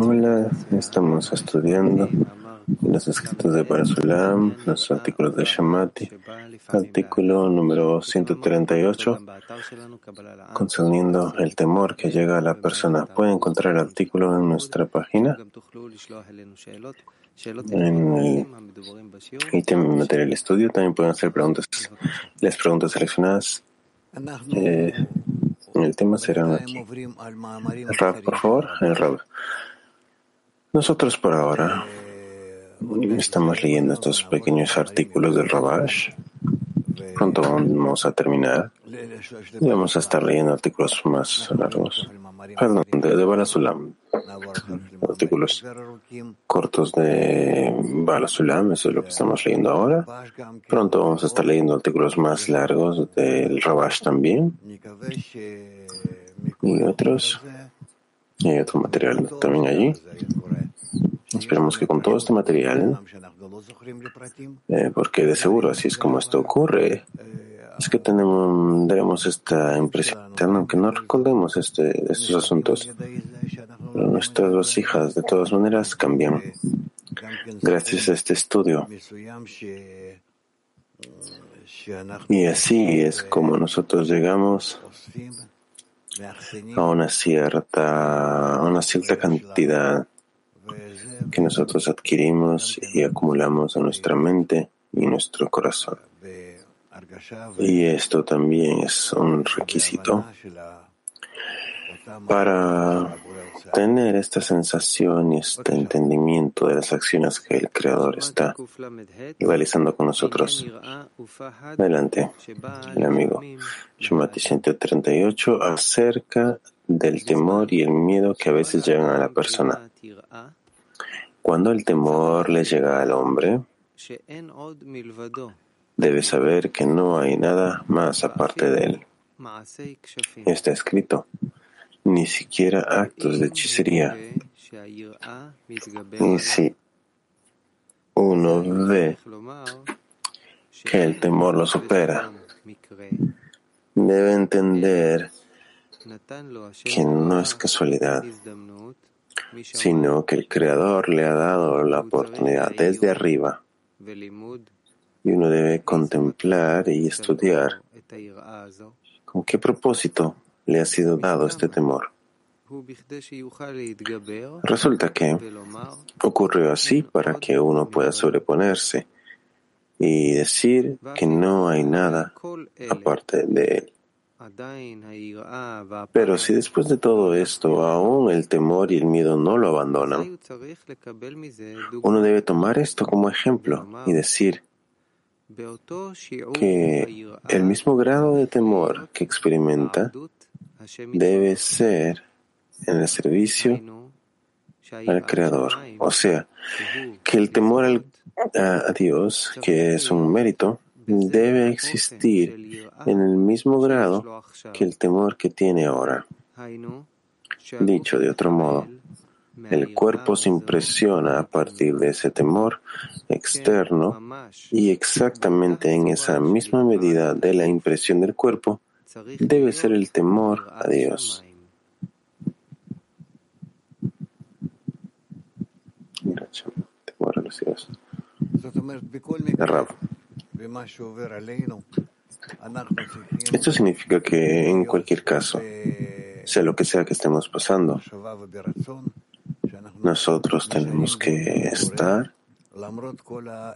Hola, estamos estudiando los escritos de Barasulam, los artículos de Shamati, artículo número 138, concerniendo el temor que llega a la persona. Puede encontrar el artículo en nuestra página, en el ítem material estudio. También pueden hacer preguntas, las preguntas seleccionadas. Eh, el tema será aquí. Rav, por favor, el Rav. Nosotros por ahora estamos leyendo estos pequeños artículos del Rabash. Pronto vamos a terminar y vamos a estar leyendo artículos más largos. Perdón, de, de Balasulam. Artículos cortos de Balasulam, eso es lo que estamos leyendo ahora. Pronto vamos a estar leyendo artículos más largos del Rabash también. Y otros. Y hay otro material también allí. Esperamos que con todo este material, eh, porque de seguro así es como esto ocurre, es que tenemos, debemos esta impresión, aunque no recordemos este, estos asuntos. nuestras dos hijas, de todas maneras, cambian gracias a este estudio. Y así es como nosotros llegamos a una cierta, a una cierta cantidad que nosotros adquirimos y acumulamos en nuestra mente y nuestro corazón. Y esto también es un requisito para tener esta sensación y este entendimiento de las acciones que el Creador está realizando con nosotros. Adelante, el amigo Shumati 138 acerca del temor y el miedo que a veces llegan a la persona. Cuando el temor le llega al hombre, debe saber que no hay nada más aparte de él. Está escrito, ni siquiera actos de hechicería. Y si uno ve que el temor lo supera, debe entender que no es casualidad, sino que el Creador le ha dado la oportunidad desde arriba y uno debe contemplar y estudiar con qué propósito le ha sido dado este temor. Resulta que ocurrió así para que uno pueda sobreponerse y decir que no hay nada aparte de él. Pero si después de todo esto aún el temor y el miedo no lo abandonan, uno debe tomar esto como ejemplo y decir que el mismo grado de temor que experimenta debe ser en el servicio al Creador. O sea, que el temor a Dios, que es un mérito, debe existir en el mismo grado que el temor que tiene ahora. Dicho de otro modo, el cuerpo se impresiona a partir de ese temor externo y exactamente en esa misma medida de la impresión del cuerpo debe ser el temor a Dios. Temor a los Dios. Esto significa que en cualquier caso, sea lo que sea que estemos pasando, nosotros tenemos que estar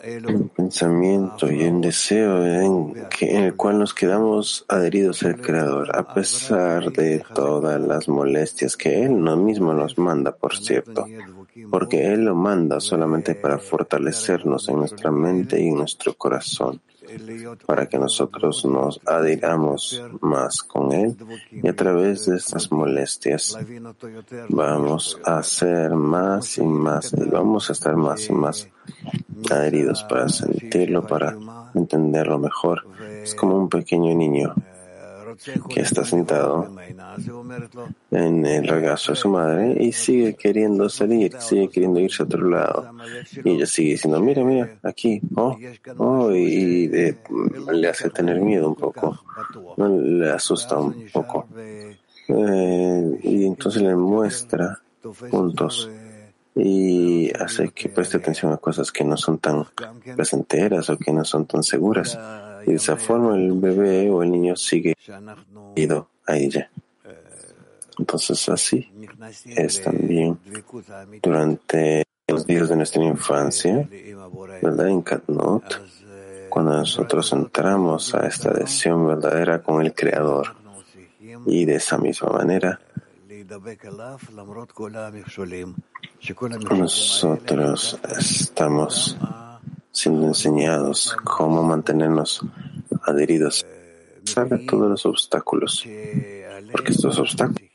en pensamiento y en deseo en, en el cual nos quedamos adheridos al Creador, a pesar de todas las molestias que Él no mismo nos manda, por cierto, porque Él lo manda solamente para fortalecernos en nuestra mente y en nuestro corazón para que nosotros nos adhiramos más con Él y a través de estas molestias vamos a ser más y más y vamos a estar más y más adheridos para sentirlo, para entenderlo mejor. Es como un pequeño niño que está sentado en el regazo de su madre y sigue queriendo salir, sigue queriendo irse a otro lado. Y ella sigue diciendo, mira, mira, aquí, oh, oh, y, le hace tener miedo un poco, le asusta un poco. eh, y entonces le muestra puntos y hace que preste atención a cosas que no son tan placenteras o que no son tan seguras. Y de esa forma el bebé o el niño sigue ido a ella. Entonces así es también durante los días de nuestra infancia, ¿verdad? En Katnot, cuando nosotros entramos a esta adhesión verdadera con el Creador y de esa misma manera nosotros estamos siendo enseñados cómo mantenernos adheridos a todos los obstáculos, porque estos obstáculos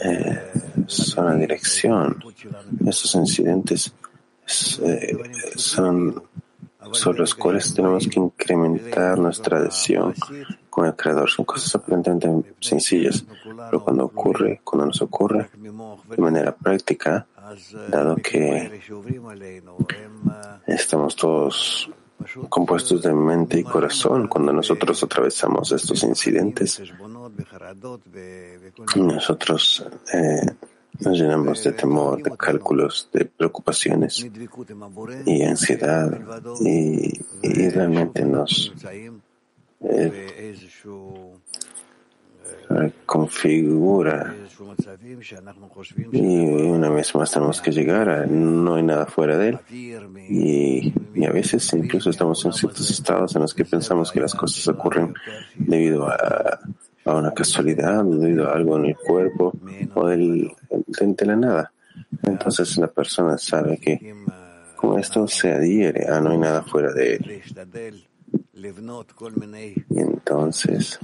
eh, son la dirección. Estos incidentes eh, son sobre los cuales tenemos que incrementar nuestra adhesión con el Creador. Son cosas aparentemente sencillas, pero cuando ocurre, cuando nos ocurre de manera práctica, dado que estamos todos compuestos de mente y corazón, cuando nosotros atravesamos estos incidentes, nosotros eh, nos llenamos de temor, de cálculos, de preocupaciones y ansiedad y, realmente nos eh, configura y una vez más tenemos que llegar a no hay nada fuera de él y, a veces incluso estamos en ciertos estados en los que pensamos que las cosas ocurren debido a a una casualidad, debido a algo en el cuerpo o del, de la nada. Entonces la persona sabe que con esto se adhiere a no hay nada fuera de él. Y entonces,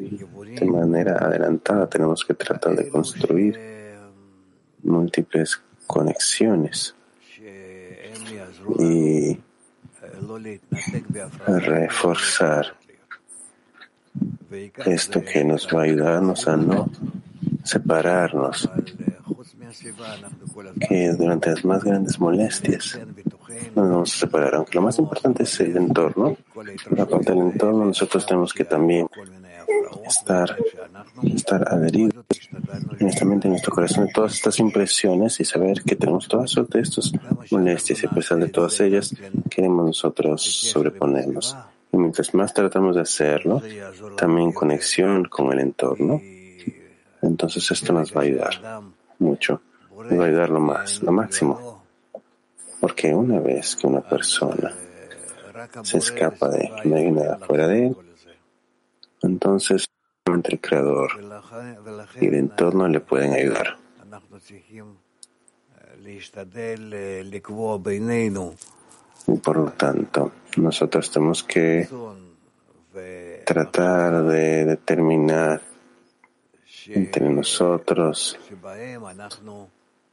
de manera adelantada, tenemos que tratar de construir múltiples conexiones. Y reforzar esto que nos va a ayudarnos a no separarnos, que durante las más grandes molestias no nos vamos a separar, aunque lo más importante es el entorno. Aparte del entorno, nosotros tenemos que también estar, estar adheridos en nuestra mente, en nuestro corazón, de todas estas impresiones y saber que tenemos toda suerte de estas molestias y a pesar de todas ellas, queremos nosotros sobreponernos. Y mientras más tratamos de hacerlo, también conexión con el entorno, entonces esto nos va a ayudar mucho, nos va a ayudar lo más, lo máximo. Porque una vez que una persona se escapa de no hay nada fuera de él, entonces entre el creador y el entorno le pueden ayudar. Y por lo tanto, nosotros tenemos que tratar de determinar entre nosotros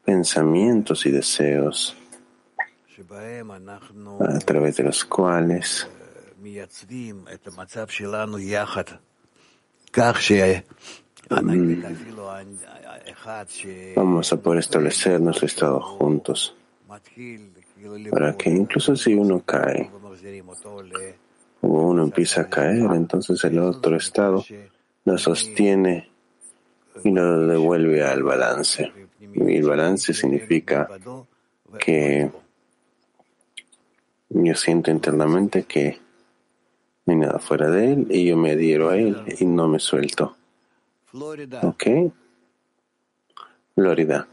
pensamientos y deseos a través de los cuales mm, vamos a poder establecer nuestro estado juntos para que incluso si uno cae o uno empieza a caer, entonces el otro estado lo sostiene y lo devuelve al balance. Y el balance significa que yo siento internamente que hay nada fuera de él y yo me adhiero a él y no me suelto. ¿Ok? Florida.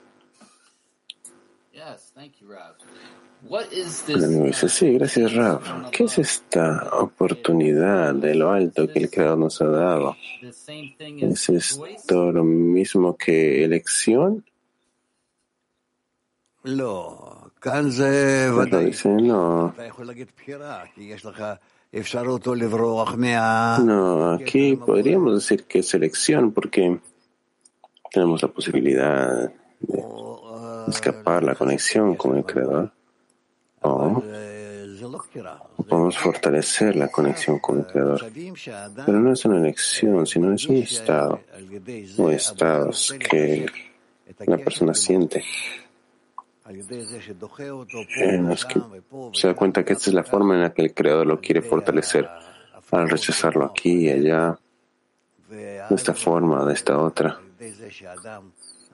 dice, sí, gracias Rav. ¿Qué es esta oportunidad de lo alto que el Creador nos ha dado? ¿Es esto lo mismo que elección? No, dice, no. No, aquí podríamos decir que es elección porque tenemos la posibilidad de escapar la conexión con el Creador. o podemos fortalecer la conexión con el Creador. Pero no es una elección, sino es un estado o estados que la persona siente en los que se da cuenta que esta es la forma en la que el Creador lo quiere fortalecer al rechazarlo aquí y allá de esta forma de esta otra,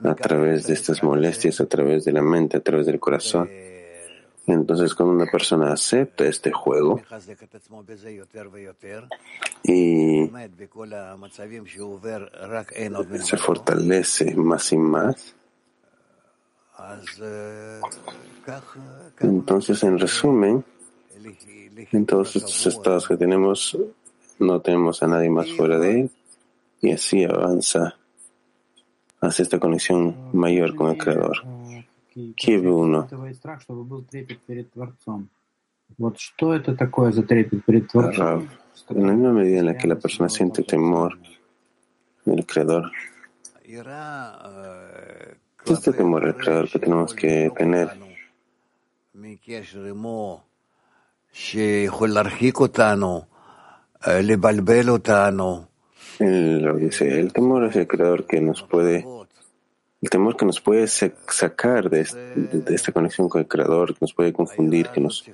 a través de estas molestias, a través de la mente, a través del corazón. Entonces, cuando una persona acepta este juego y se fortalece más y más, entonces, en resumen, en todos estos estados que tenemos, no tenemos a nadie más fuera de él y así avanza hacia esta conexión mayor con el Creador. Kiev 1. En la misma medida en que la persona siente temor del Creador, este temor al Creador que tenemos que tener lo dice, el temor es el creador que nos puede, el temor que nos puede sacar de, esta conexión con el creador, que nos puede confundir, que nos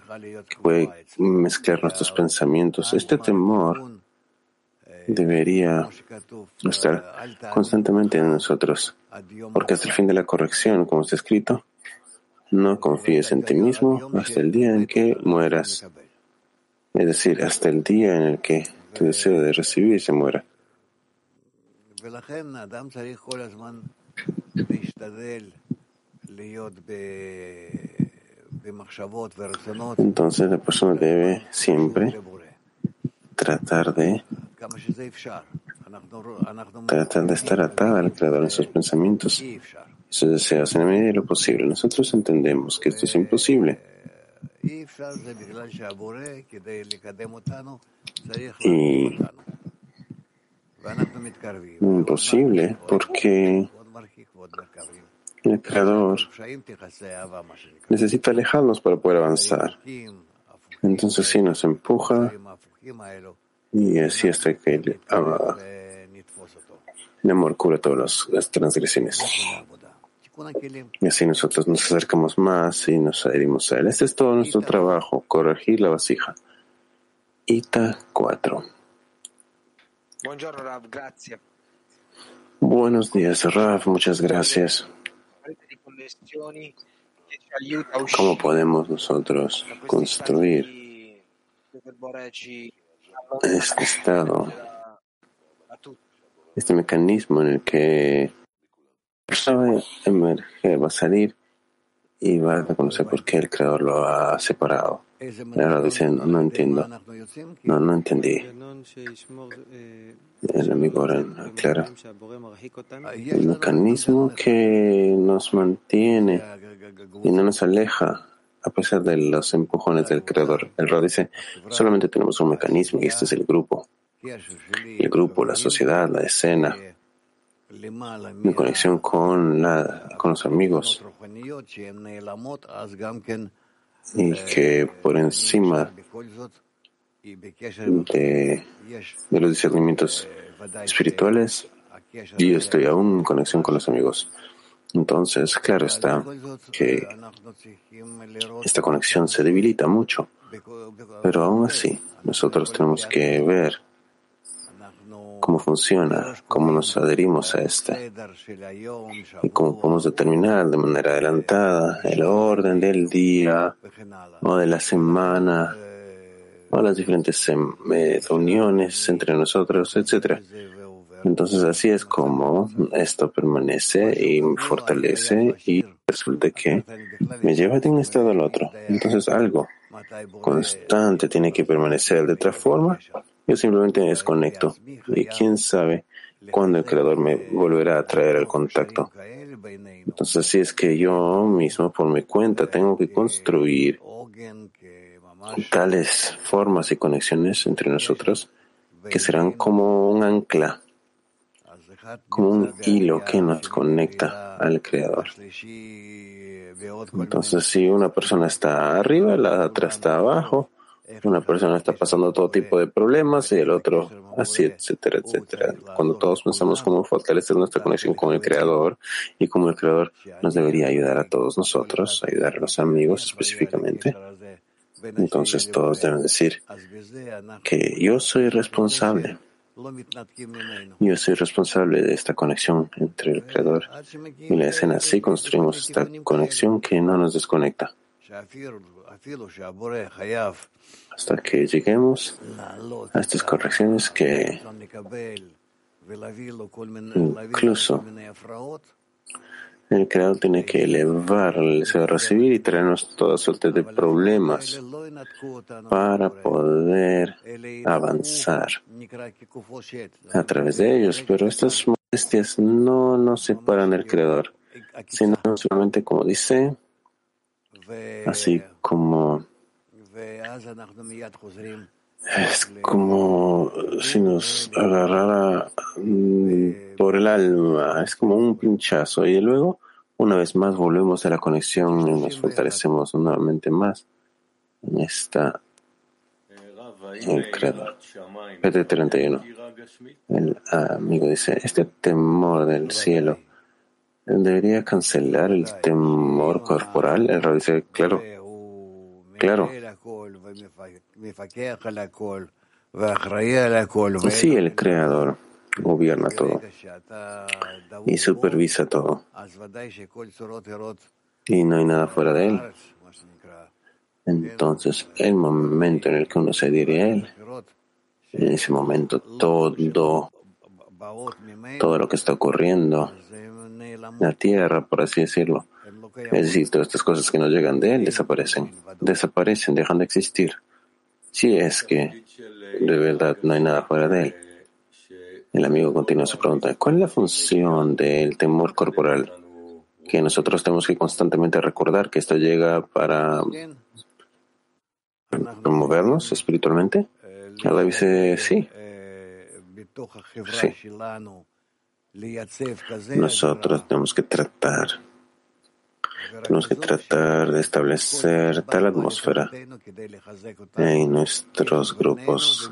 puede mezclar nuestros pensamientos. Este temor debería estar constantemente en nosotros, porque hasta el fin de la corrección, como está escrito, no confíes en ti mismo hasta el día en que mueras. Es decir, hasta el día en el que tu deseo de recibir se muera. Entonces la persona debe siempre tratar de tratar de estar atada al Creador en sus pensamientos sus deseos en la medida de lo posible. Nosotros entendemos que esto es imposible. Y imposible porque el Creador necesita alejarnos para poder avanzar. Entonces sí nos empuja y así hasta que el, el amor cura todas las transgresiones. Y así nosotros nos acercamos más y nos adherimos a él. Este es todo nuestro trabajo, corregir la vasija. Ita 4. Buenos días, Rav. Muchas gracias. ¿Cómo podemos nosotros construir este estado, este mecanismo en el que persona emerge, va a salir y va a reconocer por qué el creador lo ha separado. ahora dice, no, entiendo. No, no entendí. El amigo ahora aclara. El mecanismo que nos mantiene y no nos aleja a pesar de los empujones del creador. El Ra dice, solamente tenemos un mecanismo y este es el grupo. El grupo, la sociedad, la escena mi conexión con, la, con los amigos y que por encima de, de los discernimientos espirituales yo estoy aún en conexión con los amigos. Entonces, claro está que esta conexión se debilita mucho, pero aún así nosotros tenemos que ver cómo funciona, cómo nos adherimos a este y cómo podemos determinar de manera adelantada el orden del día o de la semana o las diferentes eh, reuniones entre nosotros, etc. Entonces así es como esto permanece y fortalece y resulta que me lleva de un estado al otro. Entonces algo constante tiene que permanecer de otra forma yo simplemente me desconecto y quién sabe cuándo el Creador me volverá a traer al contacto. Entonces, así es que yo mismo, por mi cuenta, tengo que construir tales formas y conexiones entre nosotros que serán como un ancla, como un hilo que nos conecta al Creador. Entonces, si una persona está arriba, la otra está abajo, una persona está pasando todo tipo de problemas y el otro así, etcétera, etcétera. Cuando todos pensamos cómo fortalecer nuestra conexión con el Creador y cómo el Creador nos debería ayudar a todos nosotros, ayudar a los amigos específicamente, entonces todos deben decir que yo soy responsable Yo soy responsable de esta conexión entre el Creador y la escena. Así construimos esta conexión que no nos desconecta. Hasta que lleguemos a estas correcciones que incluso el creador tiene que elevar el deseo de recibir y traernos toda suerte de problemas para poder avanzar a través de ellos. Pero estas molestias no nos separan del creador, sino solamente como dice, así como es como si nos agarrara por el alma, es como un pinchazo y luego una vez más volvemos a la conexión y nos fortalecemos nuevamente más en esta el creador. PT31. El amigo dice, este temor del cielo debería cancelar el temor corporal. El rabbi dice, claro, claro. Sí, el creador gobierna todo y supervisa todo. Y no hay nada fuera de él. Entonces, el momento en el que uno se dirige a él, en ese momento todo, todo lo que está ocurriendo, la tierra, por así decirlo, es decir, todas estas cosas que no llegan de él desaparecen, desaparecen, dejan de existir. Si es que de verdad no hay nada fuera de él. El amigo continúa su pregunta. ¿Cuál es la función del temor corporal? Que nosotros tenemos que constantemente recordar que esto llega para movernos espiritualmente. Allah dice sí. Sí. Nosotros tenemos que tratar tenemos que tratar de establecer tal atmósfera en nuestros grupos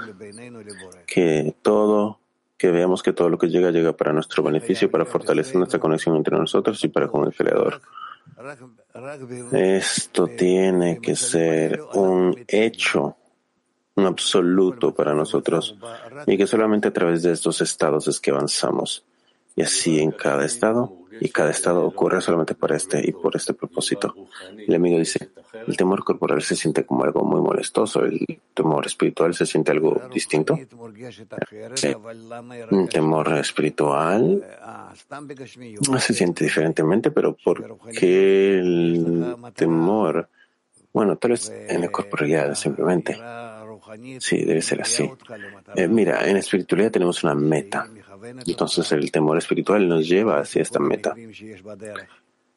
que todo, que veamos que todo lo que llega llega para nuestro beneficio, para fortalecer nuestra conexión entre nosotros y para con el Creador. Esto tiene que ser un hecho, un absoluto para nosotros y que solamente a través de estos estados es que avanzamos. Y así en cada estado y cada estado ocurre solamente para este y por este propósito. El amigo dice, el temor corporal se siente como algo muy molestoso, el temor espiritual se siente algo distinto. El temor espiritual se siente diferentemente, pero ¿por qué el temor? Bueno, tal vez en la corporalidad simplemente. Sí, debe ser así. Eh, mira, en espiritualidad tenemos una meta. Entonces el temor espiritual nos lleva hacia esta meta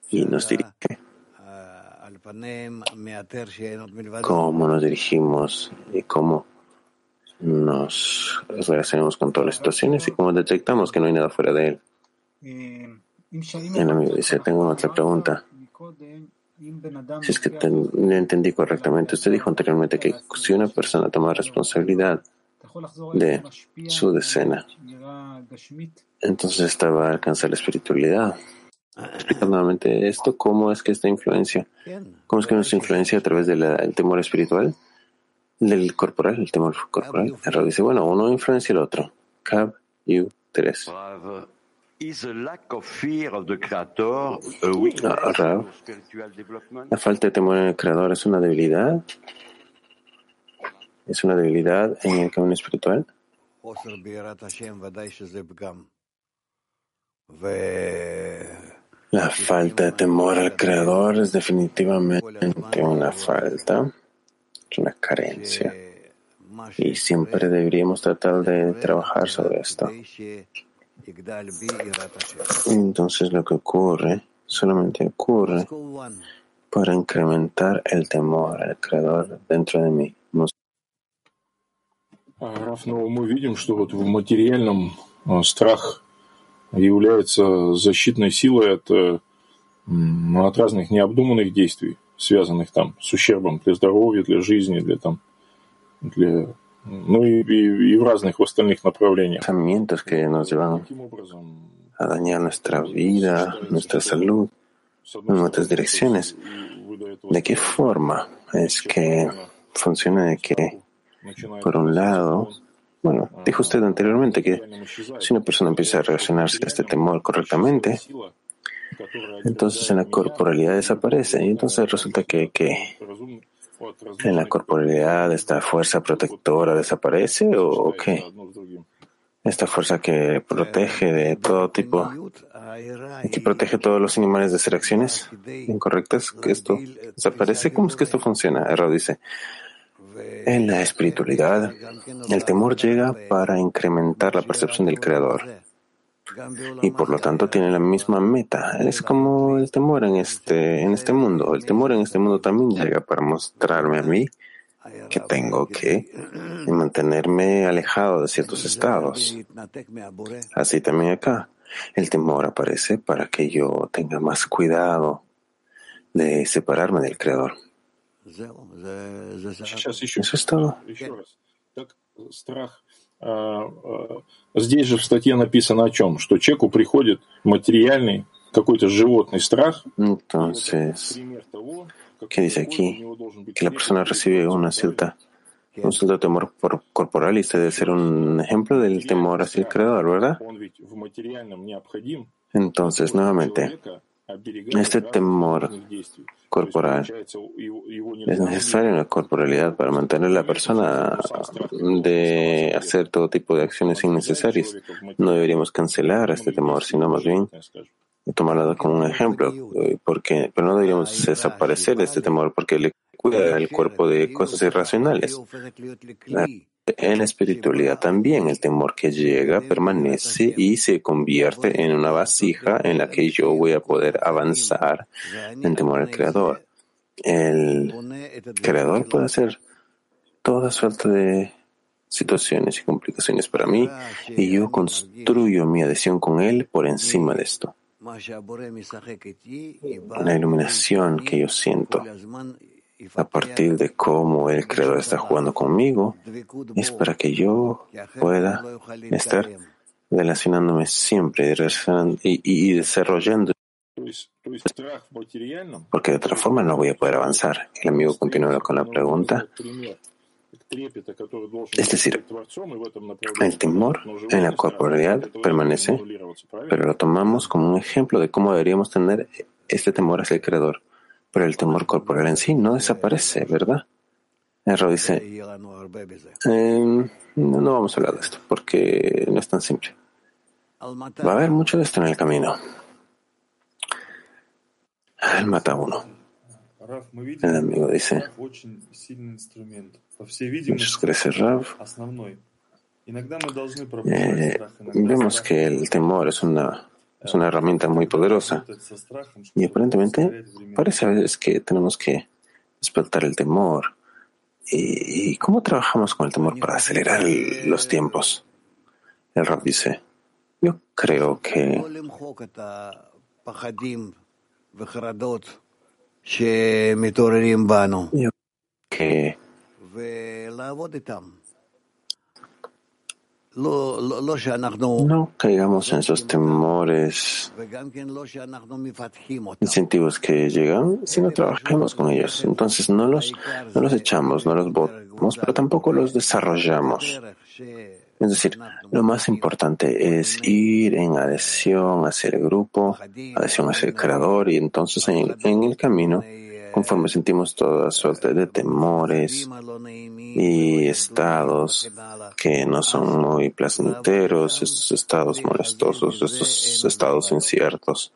y nos dirige. Cómo nos dirigimos y cómo nos relacionamos con todas las situaciones y cómo detectamos que no hay nada fuera de él. El amigo dice, tengo otra pregunta. Si es que le entendí correctamente, usted dijo anteriormente que si una persona toma responsabilidad de su decena, entonces esta va a alcanzar la espiritualidad. Explica nuevamente esto, cómo es que esta influencia, cómo es que nuestra influencia a través del temor espiritual, del corporal, el temor corporal. El dice, bueno, uno influencia el otro. Cab, U, 3. Ah, la falta de temor en el creador es una debilidad. Es una debilidad en el camino espiritual. La falta de temor al Creador es definitivamente una falta, una carencia. Y siempre deberíamos tratar de trabajar sobre esto. Entonces lo que ocurre solamente ocurre para incrementar el temor al Creador dentro de mí. Раф, ну, мы видим, что вот в материальном страх является защитной силой от, от разных необдуманных действий, связанных там с ущербом для здоровья, для жизни, для там, для ну и, и, и в разных остальных направлениях. Pensamientos que nos llevan a dañar nuestra vida, nuestra salud, en otras direcciones. ¿De qué forma es que funciona de que por un lado, Bueno, dijo usted anteriormente que si una persona empieza a relacionarse a este temor correctamente, entonces en la corporalidad desaparece. Y entonces resulta que, que en la corporalidad esta fuerza protectora desaparece o qué? Esta fuerza que protege de todo tipo, que protege a todos los animales de hacer acciones incorrectas, que esto desaparece. ¿Cómo es que esto funciona? Error dice. En la espiritualidad, el temor llega para incrementar la percepción del Creador y por lo tanto tiene la misma meta. Es como el temor en este, en este mundo. El temor en este mundo también llega para mostrarme a mí que tengo que mantenerme alejado de ciertos estados. Así también acá. El temor aparece para que yo tenga más cuidado de separarme del Creador. Eso es todo. Здесь же в статье написано о чем? Что человеку приходит материальный какой-то животный страх. Entonces, ¿qué dice aquí? Que la persona recibe una cierta, un cierto temor corporal y se debe ser un ejemplo del temor hacia el Creador, ¿verdad? Entonces, nuevamente, este temor corporal es necesario en la corporalidad para mantener a la persona de hacer todo tipo de acciones innecesarias. No deberíamos cancelar este temor, sino más bien tomarlo como un ejemplo, eh, porque, pero no deberíamos desaparecer de este temor porque le cuida el cuerpo de cosas irracionales. En la espiritualidad también el temor que llega permanece y se convierte en una vasija en la que yo voy a poder avanzar en temor al Creador. El Creador puede hacer toda suerte de situaciones y complicaciones para mí y yo construyo mi adhesión con Él por encima de esto. La iluminación que yo siento a partir de cómo el Creador está jugando conmigo, es para que yo pueda estar relacionándome siempre y, y, desarrollando. Porque de otra forma no voy a poder avanzar. El amigo continúa con la pregunta. Es decir, el temor en la corporalidad permanece, pero lo tomamos como un ejemplo de cómo deberíamos tener este temor hacia el Creador. Pero el temor corporal en sí no desaparece, ¿verdad? Erro dice, eh, no vamos a hablar de esto porque no es tan simple. Va a haber mucho de esto en el camino. Él mata a uno. El amigo dice, muchas gracias, Rav. Eh, vemos que el temor es una es una herramienta muy poderosa. Y aparentemente parece a veces que tenemos que despertar el temor. ¿Y cómo trabajamos con el temor para acelerar los tiempos? El rap dice, yo creo que yo que no caigamos en esos temores, incentivos que llegan, sino trabajemos con ellos. Entonces no los, no los echamos, no los botamos, pero tampoco los desarrollamos. Es decir, lo más importante es ir en adhesión hacia el grupo, adhesión hacia el creador, y entonces en, en el camino conforme sentimos toda suerte de temores y estados que no son muy placenteros, estos estados molestosos, estos estados inciertos.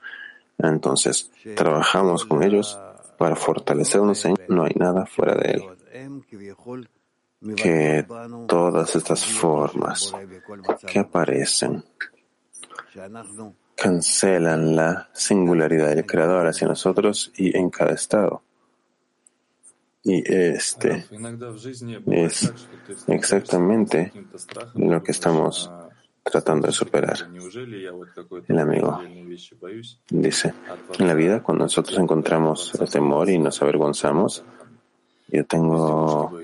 Entonces, trabajamos con ellos para fortalecernos en no hay nada fuera de él. Que todas estas formas que aparecen cancelan la singularidad del Creador hacia nosotros y en cada estado. Y este es exactamente lo que estamos tratando de superar. El amigo dice, en la vida cuando nosotros encontramos el temor y nos avergonzamos, yo tengo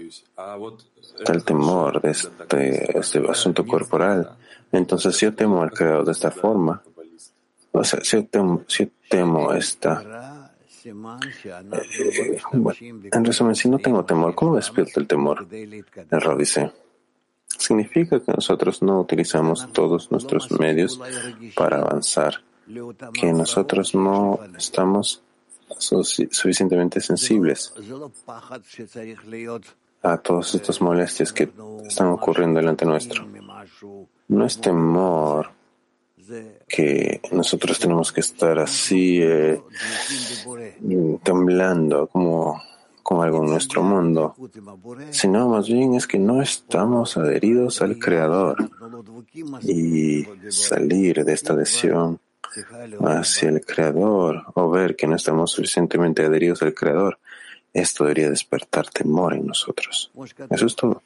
tal temor de este, este asunto corporal. Entonces, si yo temo al Creador de esta forma, o sea, si temo, si yo temo esta en resumen, si no tengo temor, ¿cómo despierto el temor? El Rab dice, significa que nosotros no utilizamos todos nuestros medios para avanzar, que nosotros no estamos suficientemente sensibles a todas estas molestias que están ocurriendo delante nuestro. No es temor que nosotros tenemos que estar así eh, temblando como, como algo en nuestro mundo, sino más bien es que no estamos adheridos al Creador y salir de esta adhesión hacia el Creador o ver que no estamos suficientemente adheridos al Creador, esto debería despertar temor en nosotros. Eso es todo.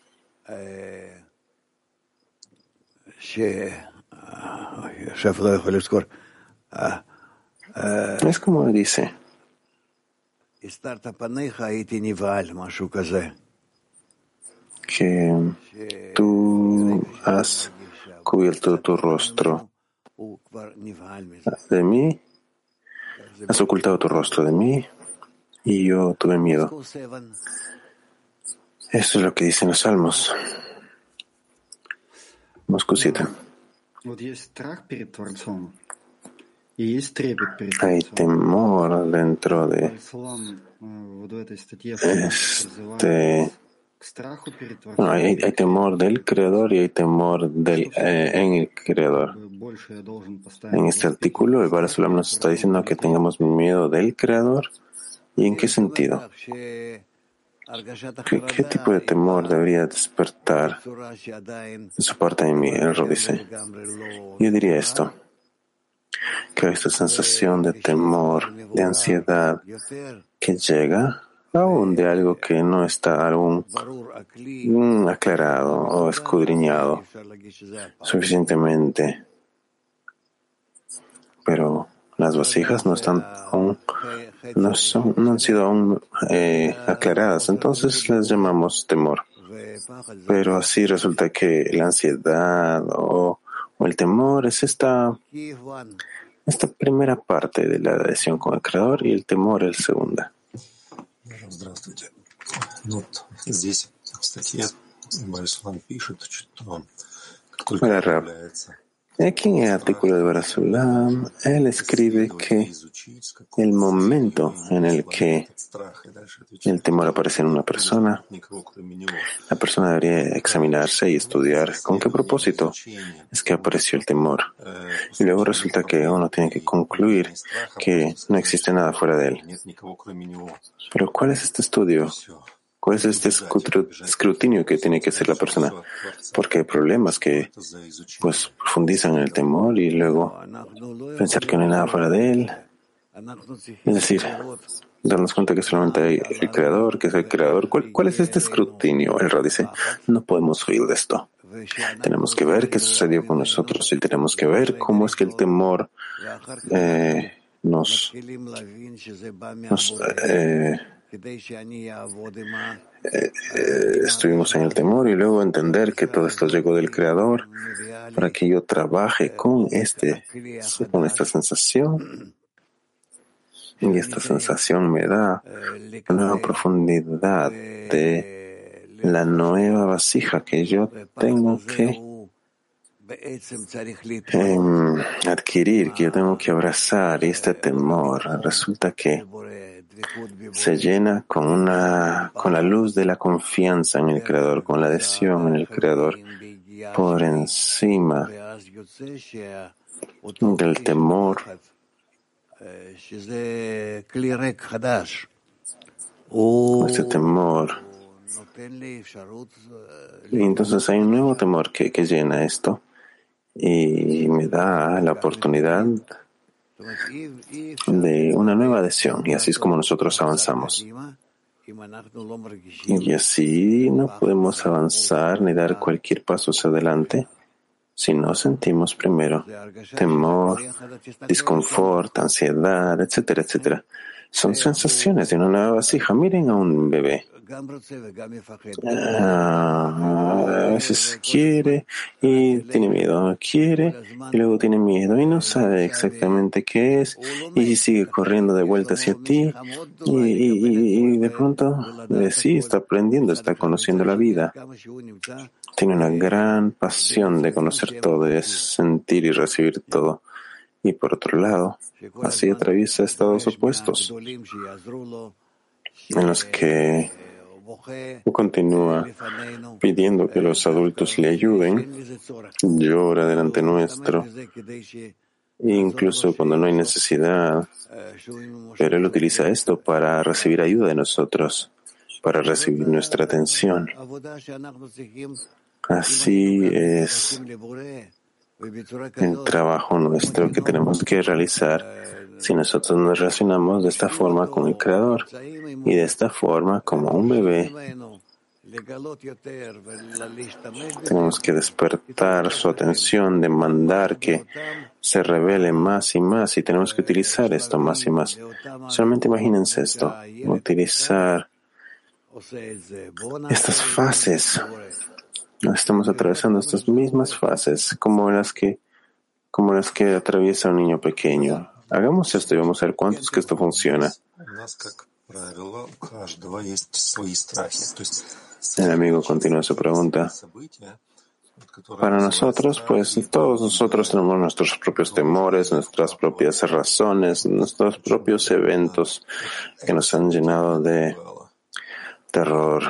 Es como dice. Que tú has cubierto tu rostro de mí, has ocultado tu rostro de mí y yo tuve miedo. Esto es lo que dicen los salmos. Moscú 7. Hay temor dentro de este no, hay, hay, temor del creador y hay temor del, eh, en el creador. En este artículo, el Barasulam nos está diciendo que tengamos miedo del creador. ¿Y en qué sentido? ¿Qué, tipo de temor debería despertar de su parte en mí? El dice. Yo diría esto, que esta sensación de temor, de ansiedad que llega aún de algo que no está aún aclarado o escudriñado suficientemente. Pero las vasijas no están aún, no, son, no han sido aún eh, aclaradas, entonces las llamamos temor. Pero así resulta que la ansiedad o, o el temor es esta, esta primera parte de la adhesión con el Creador y el temor es la segunda. Hola, Rab. Aquí en el artículo de Barasulam, él escribe que el momento en el que el temor aparece en una persona, la persona debería examinarse y estudiar con qué propósito es que apareció el temor. Y luego resulta que uno tiene que concluir que no existe nada fuera de él. Pero ¿cuál es este estudio? ¿Cuál es este escrutinio que tiene que hacer la persona? Porque hay problemas que pues profundizan en el temor y luego pensar que no hay nada fuera de él. Es decir, darnos cuenta que solamente hay el creador, que es el creador. ¿Cuál, es este escrutinio? El Ra dice, no podemos huir de esto. Tenemos que ver qué sucedió con nosotros y tenemos que ver cómo es que el temor eh, nos, nos eh, eh, estuvimos en el temor y luego entender que todo esto llegó del Creador para que yo trabaje con este, con esta sensación. Y esta sensación me da una profundidad de la nueva vasija que yo tengo que em, adquirir, que yo tengo que abrazar. Y este temor resulta que se llena con una, con la luz de la confianza en el Creador, con la adhesión en el Creador, por encima del temor. Este temor. Y entonces hay un nuevo temor que, que llena esto y me da la oportunidad de una nueva adhesión y así es como nosotros avanzamos. Y así no podemos avanzar ni dar cualquier paso hacia adelante si no sentimos primero temor, disconfort, ansiedad, etcétera, etcétera. Son sensaciones de una nueva vasija. Miren a un bebé. Ah, a veces quiere y tiene miedo, quiere y luego tiene miedo y no sabe exactamente qué es y sigue corriendo de vuelta hacia ti y, de pronto eh, sí está aprendiendo, está conociendo la vida. Tiene una gran pasión de conocer todo, de sentir y recibir todo. Y por otro lado, así atraviesa estados opuestos en los que continúa pidiendo que los adultos le ayuden, llora delante nuestro, incluso cuando no hay necesidad, pero él utiliza esto para recibir ayuda de nosotros, para recibir nuestra atención. Así es el trabajo nuestro que tenemos que realizar si nosotros nos relacionamos de esta forma con el Creador y de esta forma como un bebé. Tenemos que despertar su atención, demandar que se revele más y más y tenemos que utilizar esto más y más. Solamente imagínense esto, utilizar estas fases Estamos atravesando estas mismas fases como las que, como las que atraviesa un niño pequeño. Hagamos esto y vamos a ver cuánto es que esto funciona. El amigo continúa su pregunta. Para nosotros, pues todos nosotros tenemos nuestros propios temores, nuestras propias razones, nuestros propios eventos que nos han llenado de terror.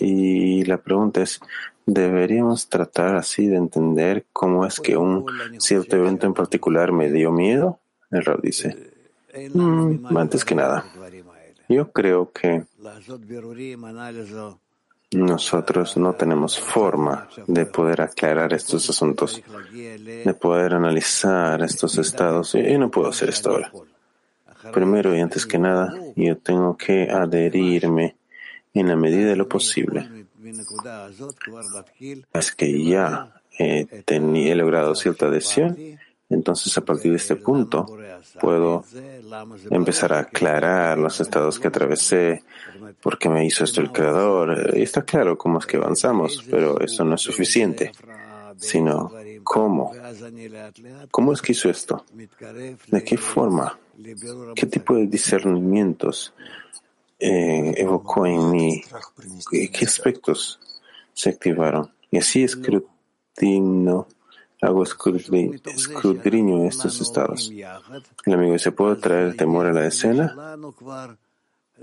Y la pregunta es, ¿Deberíamos tratar así de entender cómo es que un cierto evento en particular me dio miedo? El Rab dice, mm, antes que nada, yo creo que nosotros no tenemos forma de poder aclarar estos asuntos, de poder analizar estos estados, y no puedo hacer esto ahora. Primero y antes que nada, yo tengo que adherirme en la medida de lo posible. es que ya he, he logrado cierta adhesión, entonces a partir de este punto puedo empezar a aclarar los estados que atravesé, por qué me hizo esto el Creador. Y está claro cómo es que avanzamos, pero eso no es suficiente, sino cómo. ¿Cómo es que hizo esto? ¿De qué forma? ¿Qué tipo de discernimientos eh, evocó en mí, qué aspectos se activaron. Y así escrutino, hago escrutinio estos estados. El amigo dice, ¿puedo traer temor a la escena?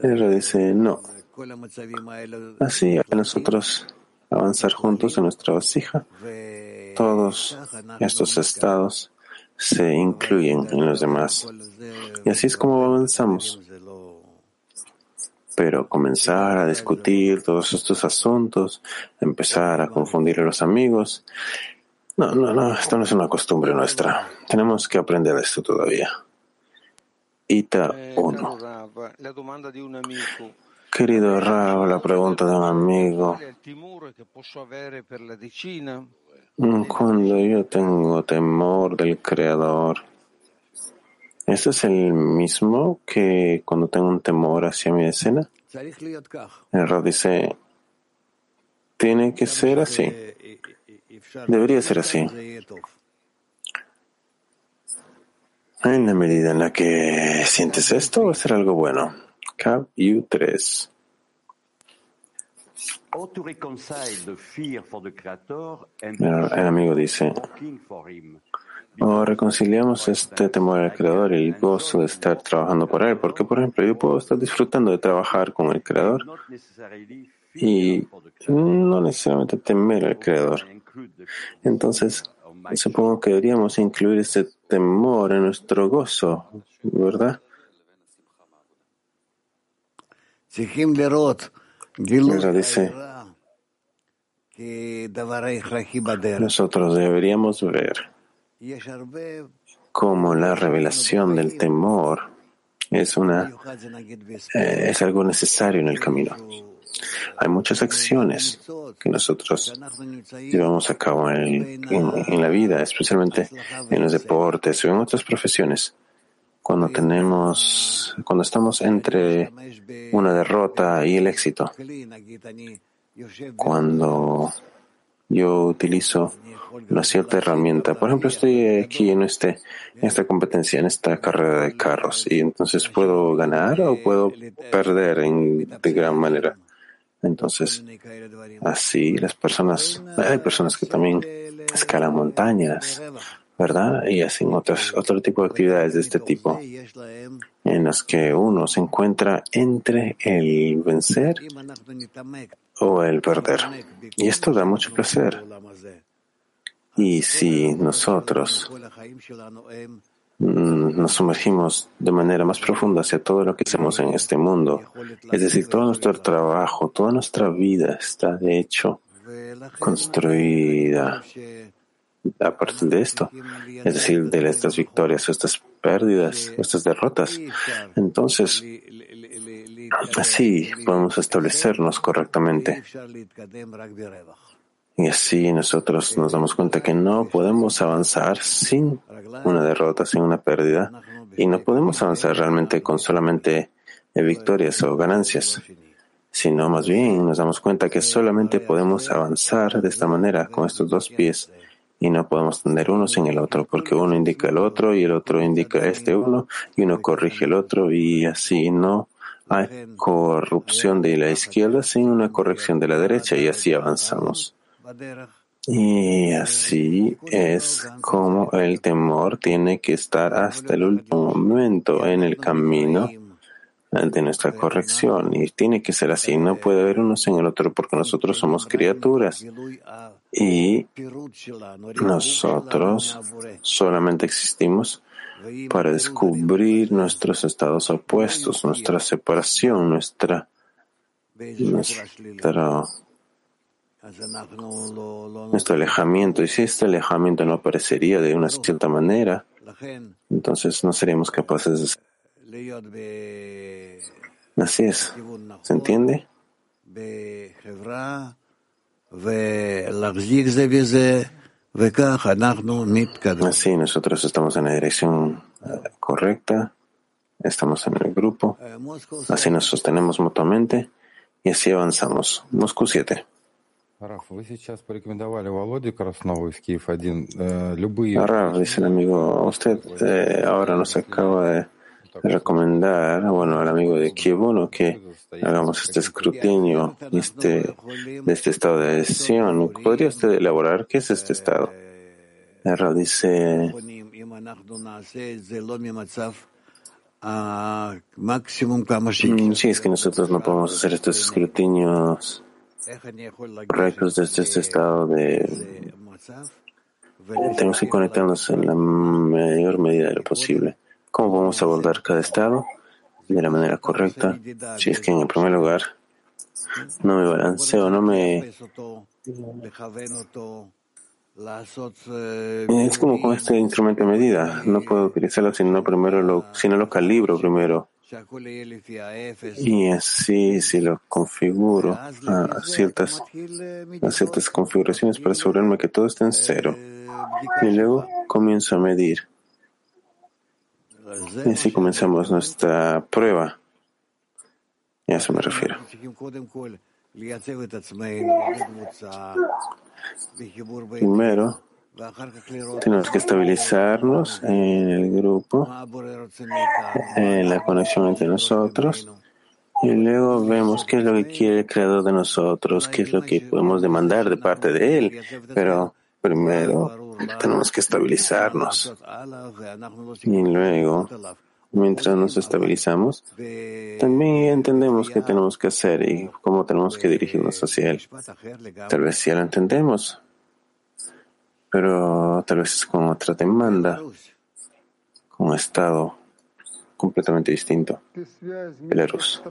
Él dice, no. Así a nosotros avanzar juntos en nuestra vasija, todos estos estados se incluyen en los demás. Y así es como avanzamos. Pero comenzar a discutir todos estos asuntos, empezar a confundir a los amigos, no, no, no, esto no es una costumbre nuestra. Tenemos que aprender esto todavía. Ita 1. Querido Rab, la pregunta de un amigo. Cuando yo tengo temor del Creador, ¿Esto es el mismo que cuando tengo un temor hacia mi escena? El Rab dice, tiene que ser así. Debería ser así. En la medida en la que sientes esto, va a ser algo bueno. Cap U3. El amigo dice, o reconciliamos este temor al Creador y el gozo de estar trabajando por Él, porque, por ejemplo, yo puedo estar disfrutando de trabajar con el Creador y no necesariamente temer al Creador. Entonces, supongo que deberíamos incluir este temor en nuestro gozo, ¿verdad? dice, nosotros deberíamos ver como la revelación del temor es una eh, es algo necesario en el camino. Hay muchas acciones que nosotros llevamos a cabo en, la vida, especialmente en los deportes o en otras profesiones, cuando tenemos, cuando estamos entre una derrota y el éxito. Cuando yo utilizo una cierta herramienta. Por ejemplo, estoy aquí en, este, en esta competencia, en esta carrera de carros, y entonces puedo ganar o puedo perder en, de gran manera. Entonces, así las personas, hay personas que también escalan montañas, ¿verdad? Y hacen otras, otro tipo de actividades de este tipo, en las que uno se encuentra entre el vencer o el perder. Y esto da mucho placer. Y si nosotros nos sumergimos de manera más profunda hacia todo lo que hacemos en este mundo, es decir, todo nuestro trabajo, toda nuestra vida está de hecho construida a partir de esto, es decir, de estas victorias, estas pérdidas, estas derrotas. Entonces, así podemos establecernos correctamente. Y así nosotros nos damos cuenta que no podemos avanzar sin una derrota, sin una pérdida, y no podemos avanzar realmente con solamente victorias o ganancias, sino más bien nos damos cuenta que solamente podemos avanzar de esta manera, con estos dos pies, y no podemos tener uno sin el otro, porque uno indica el otro y el otro indica este uno, y uno corrige el otro, y así no hay corrupción de la izquierda sin una corrección de la derecha, y así avanzamos. Y así es como el temor tiene que estar hasta el último momento en el camino de nuestra corrección. Y tiene que ser así. No puede haber uno sin el otro porque nosotros somos criaturas. Y nosotros solamente existimos para descubrir nuestros estados opuestos, nuestra separación, nuestra, nuestra nuestro alejamiento. Y si este alejamiento no aparecería de una cierta manera, entonces no seríamos capaces de Así es. ¿Se entiende? Así nosotros estamos en la dirección eh, correcta, estamos en el grupo, así nos sostenemos mutuamente y así avanzamos. Moscú 7. Rav, dice el amigo, usted eh, ahora nos acaba de recomendar, bueno, al amigo de Kiev 1 que hagamos este escrutinio este, de este estado de decisión. ¿Podría usted elaborar qué es este estado? Rav dice, mm, sí, es que nosotros no podemos hacer estos escrutinios correctos desde este estado de... Tenemos que conectarnos en la mayor medida de lo posible. ¿Cómo podemos abordar cada estado de la manera correcta? Si es que en el primer lugar no me balanceo, no me... Es como con este instrumento de medida. No puedo utilizarlo si no, primero lo, si no lo calibro primero. Y así, si lo configuro a ciertas, a ciertas configuraciones para asegurarme que todo está en cero. Y luego comienzo a medir. Y así comenzamos nuestra prueba. Y a eso me refiero. Primero, tenemos que estabilizarnos en el grupo, en la conexión entre nosotros, y luego vemos qué es lo que quiere el creador de nosotros, qué es lo que podemos demandar de parte de él. Pero primero tenemos que estabilizarnos. Y luego, mientras nos estabilizamos, también entendemos qué tenemos que hacer y cómo tenemos que dirigirnos hacia él. Tal vez ya lo entendemos, pero tal vez con otra demanda, con un estado completamente distinto. Belarus.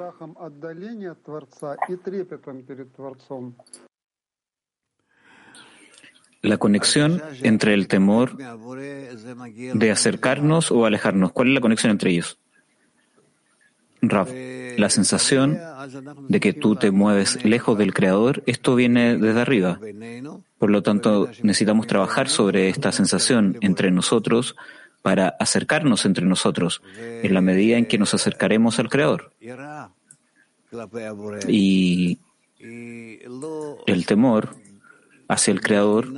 La conexión entre el temor de acercarnos o alejarnos. ¿Cuál es la conexión entre ellos? Rav, la sensación de que tú te mueves lejos del Creador, esto viene desde arriba. Por lo tanto, necesitamos trabajar sobre esta sensación entre nosotros para acercarnos entre nosotros en la medida en que nos acercaremos al Creador. Y el temor hacia el Creador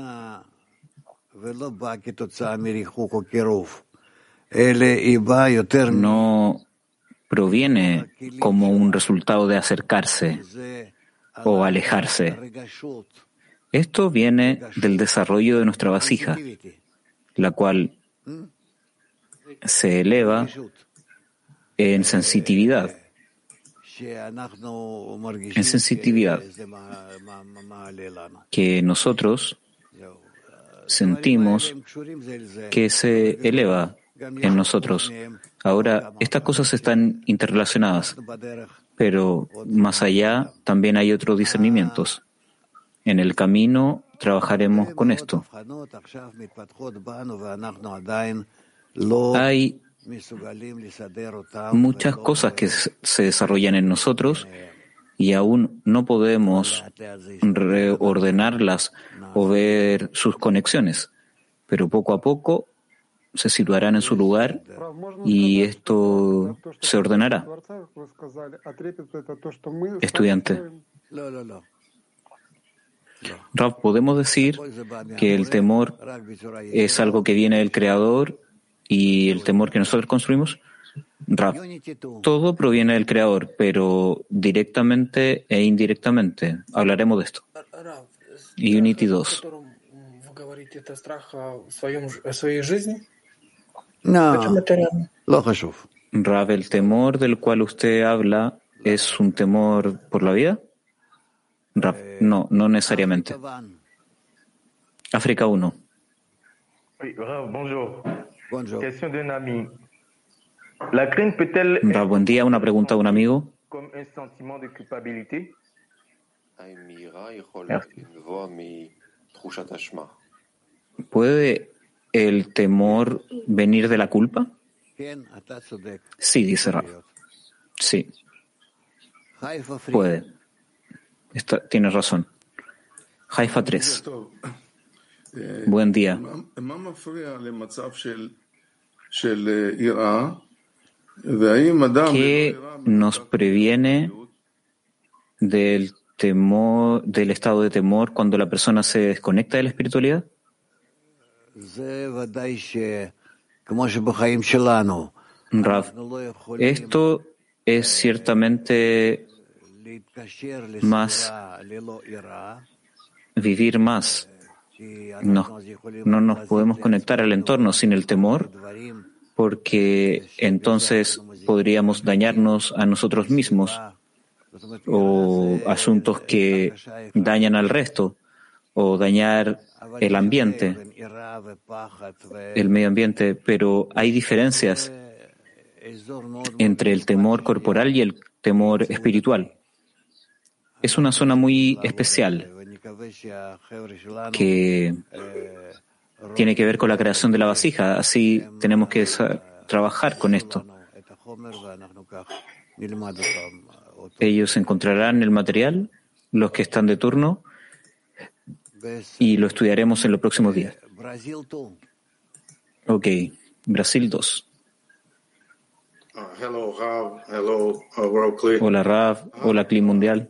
no proviene como un resultado de acercarse o alejarse. Esto viene del desarrollo de nuestra vasija, la cual se eleva en sensitividad. En sensitividad que nosotros sentimos que se eleva en nosotros. Ahora, estas cosas están interrelacionadas, pero más allá también hay otros discernimientos. En el camino trabajaremos con esto. Hay muchas cosas que se desarrollan en nosotros y aún no podemos reordenarlas o ver sus conexiones, pero poco a poco se situarán en su lugar y esto se ordenará. Estudiante. Rav, ¿podemos decir que el temor es algo que viene del Creador y el temor que nosotros construimos? Rav, todo proviene del Creador, pero directamente e indirectamente. Hablaremos de esto. Unity 2. No, Rav, ¿el temor del cual usted habla es un temor por la vida? Rav, no, no necesariamente. África 1. Rav, buen día. Una pregunta de un amigo. ¿Puede el temor venir de la culpa? Sí, dice Rav. Sí. Puede. Está, tienes razón. Haifa 3. Buen día. ¿Qué nos previene del temor, del estado de temor cuando la persona se desconecta de la espiritualidad? Rav, esto es ciertamente más vivir más. No, no nos podemos conectar al entorno sin el temor, porque entonces podríamos dañarnos a nosotros mismos o asuntos que dañan al resto o dañar el ambiente, el medio ambiente, pero hay diferencias entre el temor corporal y el temor espiritual. Es una zona muy especial que tiene que ver con la creación de la vasija. Así tenemos que trabajar con esto. Ellos encontrarán el material, los que están de turno, y lo estudiaremos en los próximos días. Ok, Brasil 2. Hola Rav, hola Clim Mundial.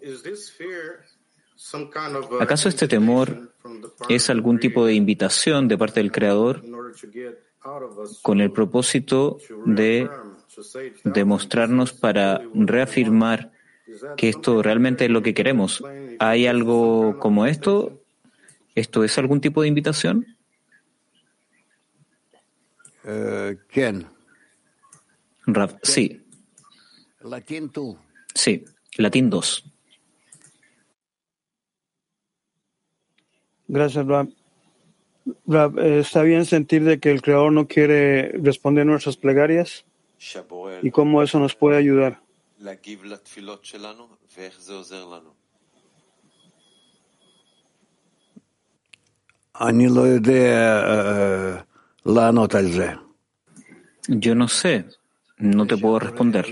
¿Acaso este temor es algún tipo de invitación de parte del Creador con el propósito de demostrarnos para reafirmar que esto realmente es lo que queremos? ¿Hay algo como esto? ¿Esto es algún tipo de invitación? ¿Quién? Rav, sí. Sí, latín 2. Gracias, Rab. Rab, ¿está bien sentir de que el Creador no quiere responder nuestras plegarias? ¿Y cómo eso nos puede ayudar? Yo no sé, no te puedo responder.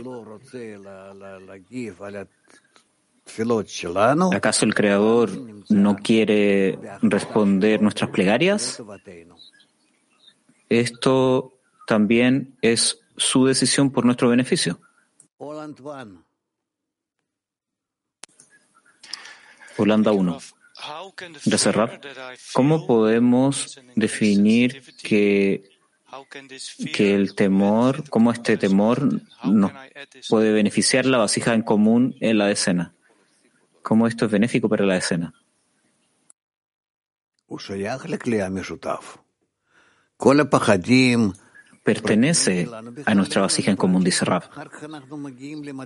¿Acaso el Creador no quiere responder nuestras plegarias? Esto también es su decisión por nuestro beneficio. Holanda 1. ¿cómo podemos definir que, que el temor, cómo este temor nos puede beneficiar la vasija en común en la decena? ¿Cómo esto es benéfico para la decena? pertenece a nuestra vasija en común, dice Rav.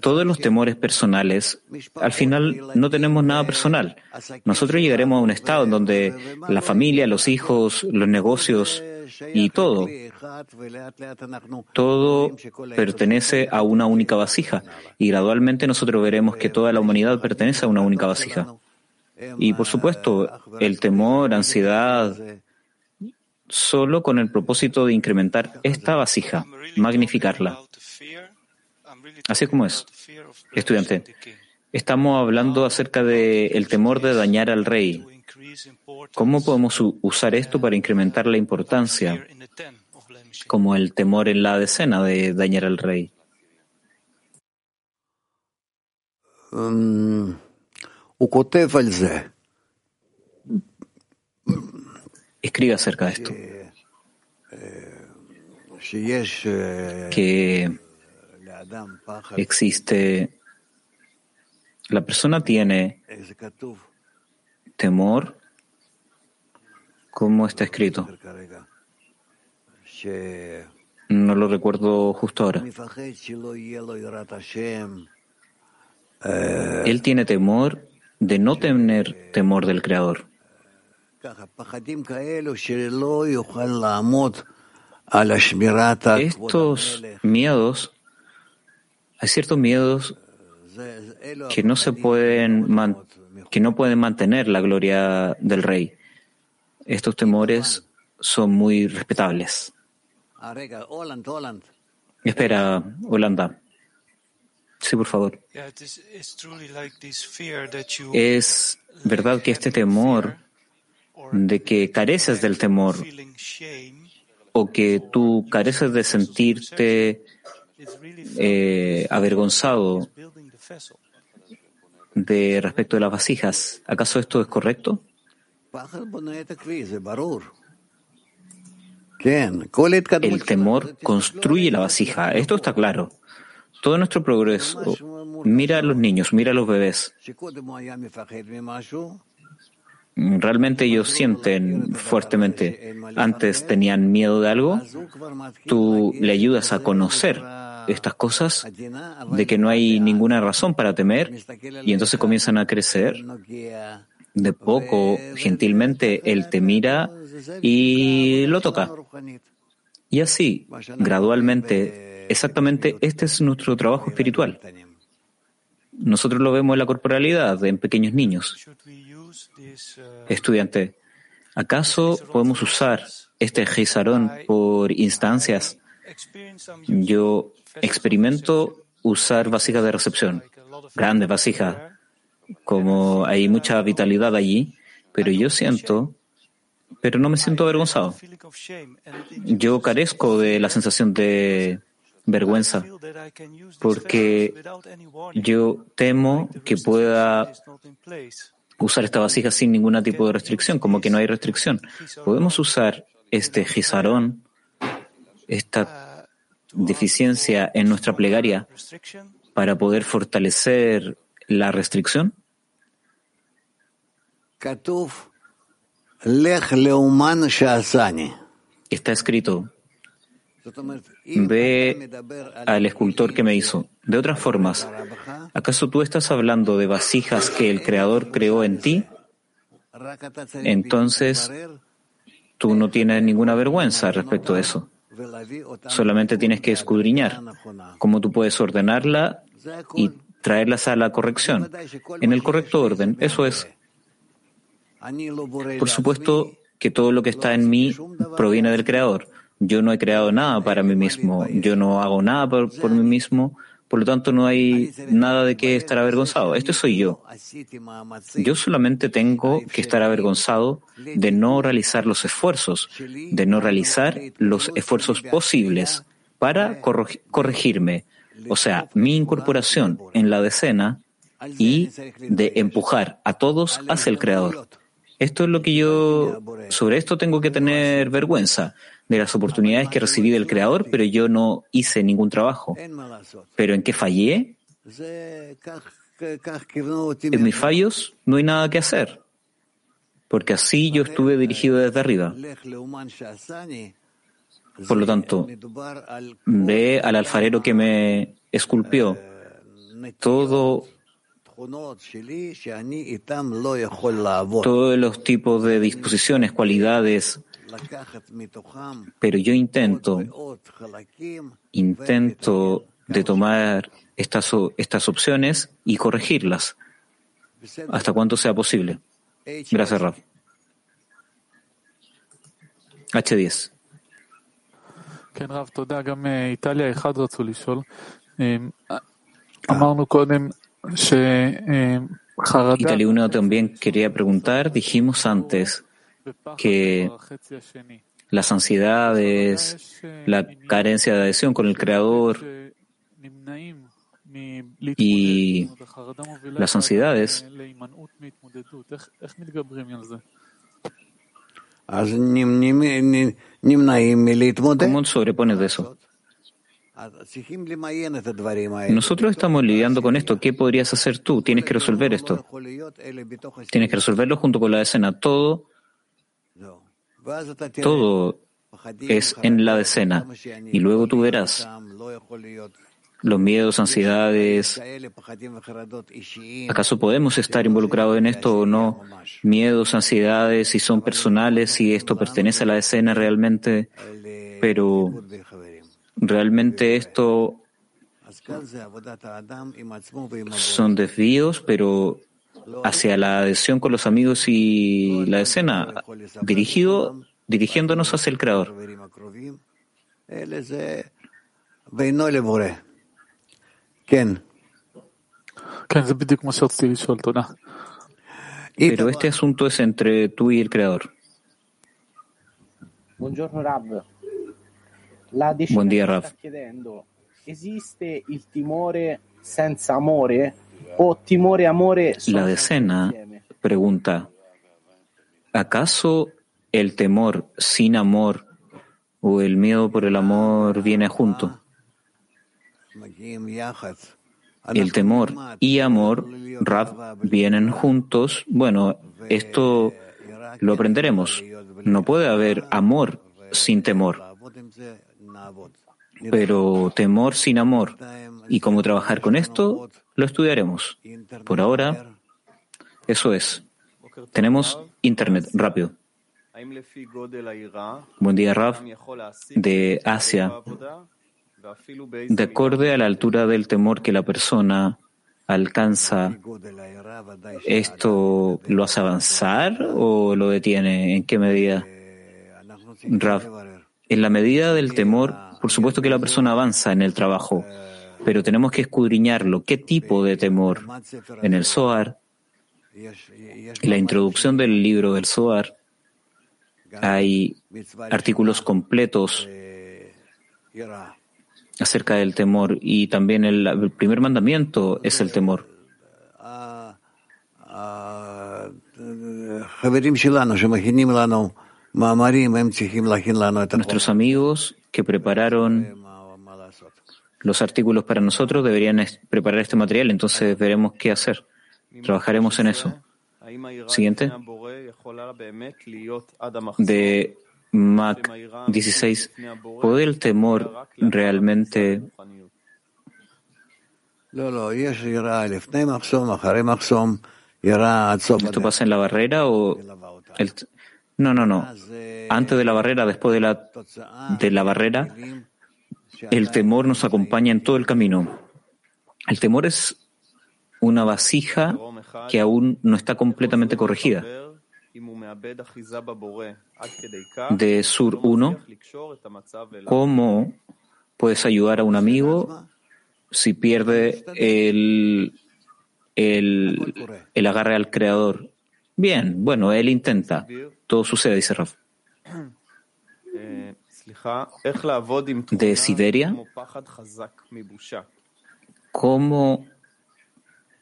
Todos los temores personales, al final no tenemos nada personal. Nosotros llegaremos a un estado en donde la familia, los hijos, los negocios y todo, todo pertenece a una única vasija. Y gradualmente nosotros veremos que toda la humanidad pertenece a una única vasija. Y por supuesto, el temor, ansiedad, solo con el propósito de incrementar esta vasija, magnificarla. Así como es. Estudiante, estamos hablando acerca del temor de dañar al rey. ¿Cómo podemos usar esto para incrementar la importancia, como el temor en la decena de dañar al rey? Um, escribe acerca de esto. Que existe, la persona tiene temor, como está escrito. No lo recuerdo justo ahora. Él tiene temor de no tener temor del Creador. Estos miedos, hay ciertos miedos que no se pueden que no pueden mantener la gloria del rey. Estos temores son muy respetables. Espera, Holanda. Sí, por favor. Es verdad que este temor de que careces del temor o que tú careces de sentirte eh, avergonzado de respecto de las vasijas. ¿Acaso esto es correcto? El temor construye la vasija. Esto está claro. Todo nuestro progreso. Mira a los niños, mira a los bebés. Realmente ellos sienten fuertemente. Antes tenían miedo de algo. Tú le ayudas a conocer estas cosas, de que no hay ninguna razón para temer, y entonces comienzan a crecer. De poco, gentilmente, él te mira y lo toca. Y así, gradualmente, exactamente este es nuestro trabajo espiritual. Nosotros lo vemos en la corporalidad, en pequeños niños. Estudiante, ¿acaso podemos usar este Gizarón por instancias? Yo experimento usar vasijas de recepción, grandes vasijas, como hay mucha vitalidad allí, pero yo siento, pero no me siento avergonzado. Yo carezco de la sensación de vergüenza, porque yo temo que pueda usar esta vasija sin ningún tipo de restricción, como que no hay restricción. Podemos usar este gizarón, esta deficiencia en nuestra plegaria, para poder fortalecer la restricción. Está escrito, ve al escultor que me hizo. De otras formas, ¿acaso tú estás hablando de vasijas que el Creador creó en ti? Entonces, tú no tienes ninguna vergüenza respecto a eso. Solamente tienes que escudriñar cómo tú puedes ordenarla y traerlas a la corrección, en el correcto orden. Eso es. Por supuesto que todo lo que está en mí proviene del Creador. Yo no he creado nada para mí mismo. Yo no hago nada por, mí mismo Por lo tanto, no hay nada de qué estar avergonzado. Esto soy yo. Yo solamente tengo que estar avergonzado de no realizar los esfuerzos, de no realizar los esfuerzos posibles para corregirme, o sea, mi incorporación en la decena y de empujar a todos hacia el Creador. Esto es lo que yo, sobre esto tengo que tener vergüenza de las oportunidades que recibí del Creador, pero yo no hice ningún trabajo. ¿Pero en qué fallé? En mis fallos no hay nada que hacer, porque así yo estuve dirigido desde arriba. Por lo tanto, ve al alfarero que me esculpió todo todos los tipos de disposiciones, cualidades, pero yo intento, intento de tomar estas, estas opciones y corregirlas hasta cuanto sea posible. Gracias, Raf. H10. Italia 1 también quería preguntar, dijimos antes que las ansiedades, la carencia de adhesión con el Creador y las ansiedades. ¿Cómo sobrepones de eso? Nosotros estamos lidiando con esto. ¿Qué podrías hacer tú? Tienes que resolver esto. Tienes que resolverlo junto con la decena. Todo, todo es en la decena. Y luego tú verás los miedos, ansiedades. ¿Acaso podemos estar involucrados en esto o no? Miedos, ansiedades, si son personales, si esto pertenece a la decena realmente. Pero Realmente esto son desvíos, pero hacia la adhesión con los amigos y la escena, dirigido, dirigiéndonos hacia el Creador. Pero este asunto es entre tú y el Creador. La Buen día, Raf. ¿Existe el timore senza amore o timore amore La decena pregunta, ¿acaso el temor sin amor o el miedo por el amor viene junto? El temor y amor, vienen juntos. Bueno, esto lo aprenderemos. No puede haber amor sin temor pero temor sin amor. ¿Y cómo trabajar con esto? Lo estudiaremos. Por ahora, eso es. Tenemos Internet rápido. Buen día, Raf, de Asia. De acuerdo a la altura del temor que la persona alcanza, ¿esto lo hace avanzar o lo detiene? ¿En qué medida? Raf, en la medida del temor, por supuesto que la persona avanza en el trabajo, pero tenemos que escudriñarlo. ¿Qué tipo de temor? En el Zohar, en la introducción del libro del Zohar, hay artículos completos acerca del temor y también el, primer mandamiento es el temor. Nuestros amigos que prepararon los artículos para nosotros deberían preparar este material, entonces veremos qué hacer. Trabajaremos en eso. Siguiente. De Mac 16. ¿Puede el temor realmente ¿Esto pasa en la barrera o el, no, no, no. Antes de la barrera, después de la, de la barrera, el temor nos acompaña en todo el camino. El temor es una vasija que aún no está completamente corregida. De Sur 1, ¿cómo puedes ayudar a un amigo si pierde el, el, el agarre al creador. Bien, bueno, él intenta. Todo sucede, dice Raf. De Siberia, ¿cómo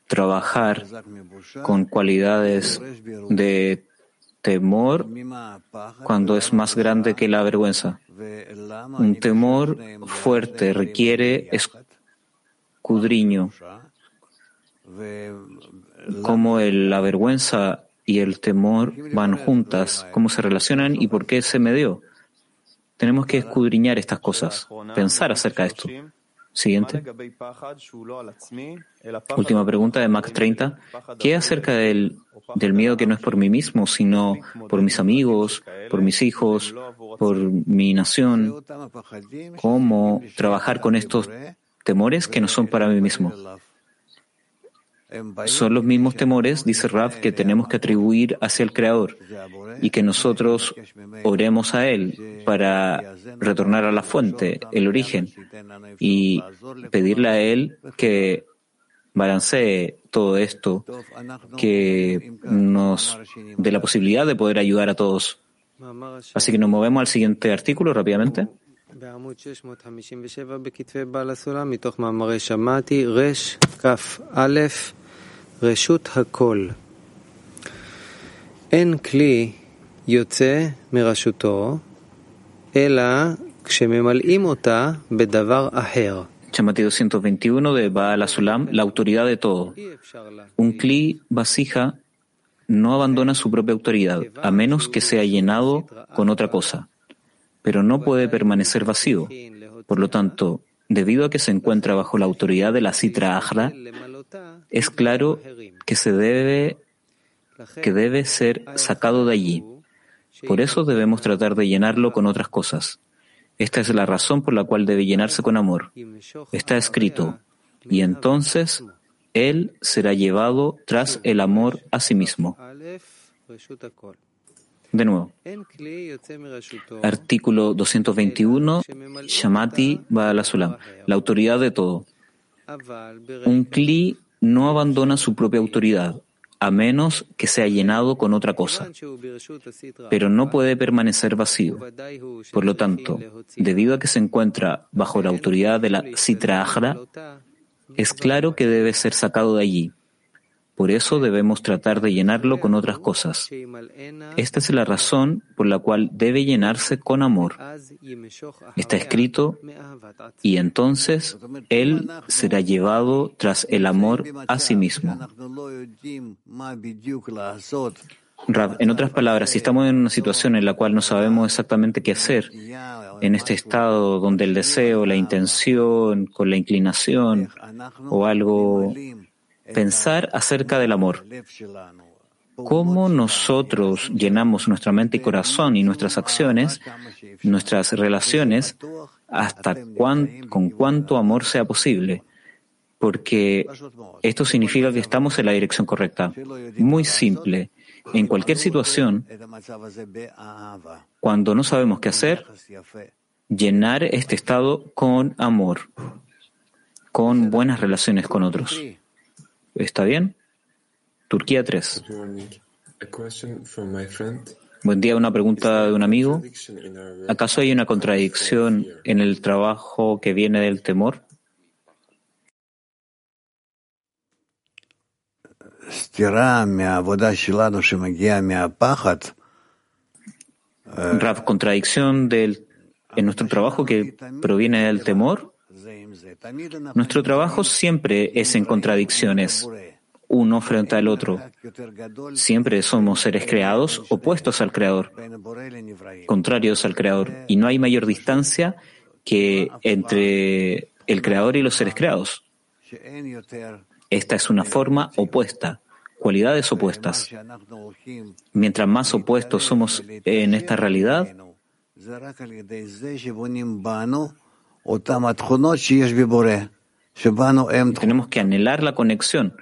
trabajar con cualidades de temor cuando es más grande que la vergüenza? Un temor fuerte requiere escudriño. Cómo la vergüenza y el temor van juntas, cómo se relacionan y por qué se me dio. Tenemos que escudriñar estas cosas, pensar acerca de esto. Siguiente. Última pregunta de Mac 30. ¿Qué acerca del, del miedo que no es por mí mismo, sino por mis amigos, por mis hijos, por mi nación? ¿Cómo trabajar con estos temores que no son para mí mismo? Son los mismos temores, dice Rav, que tenemos que atribuir hacia el Creador y que nosotros oremos a Él para retornar a la fuente, el origen, y pedirle a Él que balancee todo esto, que nos dé la posibilidad de poder ayudar a todos. Así que nos movemos al siguiente artículo rápidamente. Reshut Hakol. En Kli Yotze Mirashuto, Ela Kshememalim Bedavar Aher. Chamati 221 de Baal Asulam, la autoridad de todo. Un Kli vasija no abandona su propia autoridad, a menos que sea llenado con otra cosa. Pero no puede permanecer vacío. Por lo tanto, debido a que se encuentra bajo la autoridad de la Citra Ahra, es claro que se debe que debe ser sacado de allí. Por eso debemos tratar de llenarlo con otras cosas. Esta es la razón por la cual debe llenarse con amor. Está escrito, y entonces él será llevado tras el amor a sí mismo. De nuevo, artículo 221, Shamati Ba'alasulam, la autoridad de todo. Un kli no abandona su propia autoridad, a menos que sea llenado con otra cosa, pero no puede permanecer vacío. Por lo tanto, debido a que se encuentra bajo la autoridad de la Sitra Ajra, es claro que debe ser sacado de allí. Por eso debemos tratar de llenarlo con otras cosas. Esta es la razón por la cual debe llenarse con amor. Está escrito, y entonces Él será llevado tras el amor a sí mismo. en otras palabras, si estamos en una situación en la cual no sabemos exactamente qué hacer, en este estado donde el deseo, la intención, con la inclinación o algo pensar acerca del amor. Cómo nosotros llenamos nuestra mente y corazón y nuestras acciones, nuestras relaciones, hasta con cuánto amor sea posible. Porque esto significa que estamos en la dirección correcta. Muy simple. En cualquier situación, cuando no sabemos qué hacer, llenar este estado con amor, con buenas relaciones con otros. ¿Está bien? Turquía 3. Buen día, una pregunta de un amigo. ¿Acaso hay una contradicción en el trabajo que viene del temor? Rav, contradicción del, en nuestro trabajo que proviene del temor nuestro trabajo siempre es en contradicciones, uno frente al otro. Siempre somos seres creados opuestos al Creador, contrarios al Creador, y no hay mayor distancia que entre el Creador y los seres creados. Esta es una forma opuesta, cualidades opuestas. Mientras más opuestos somos en esta realidad, tenemos que anhelar la conexión.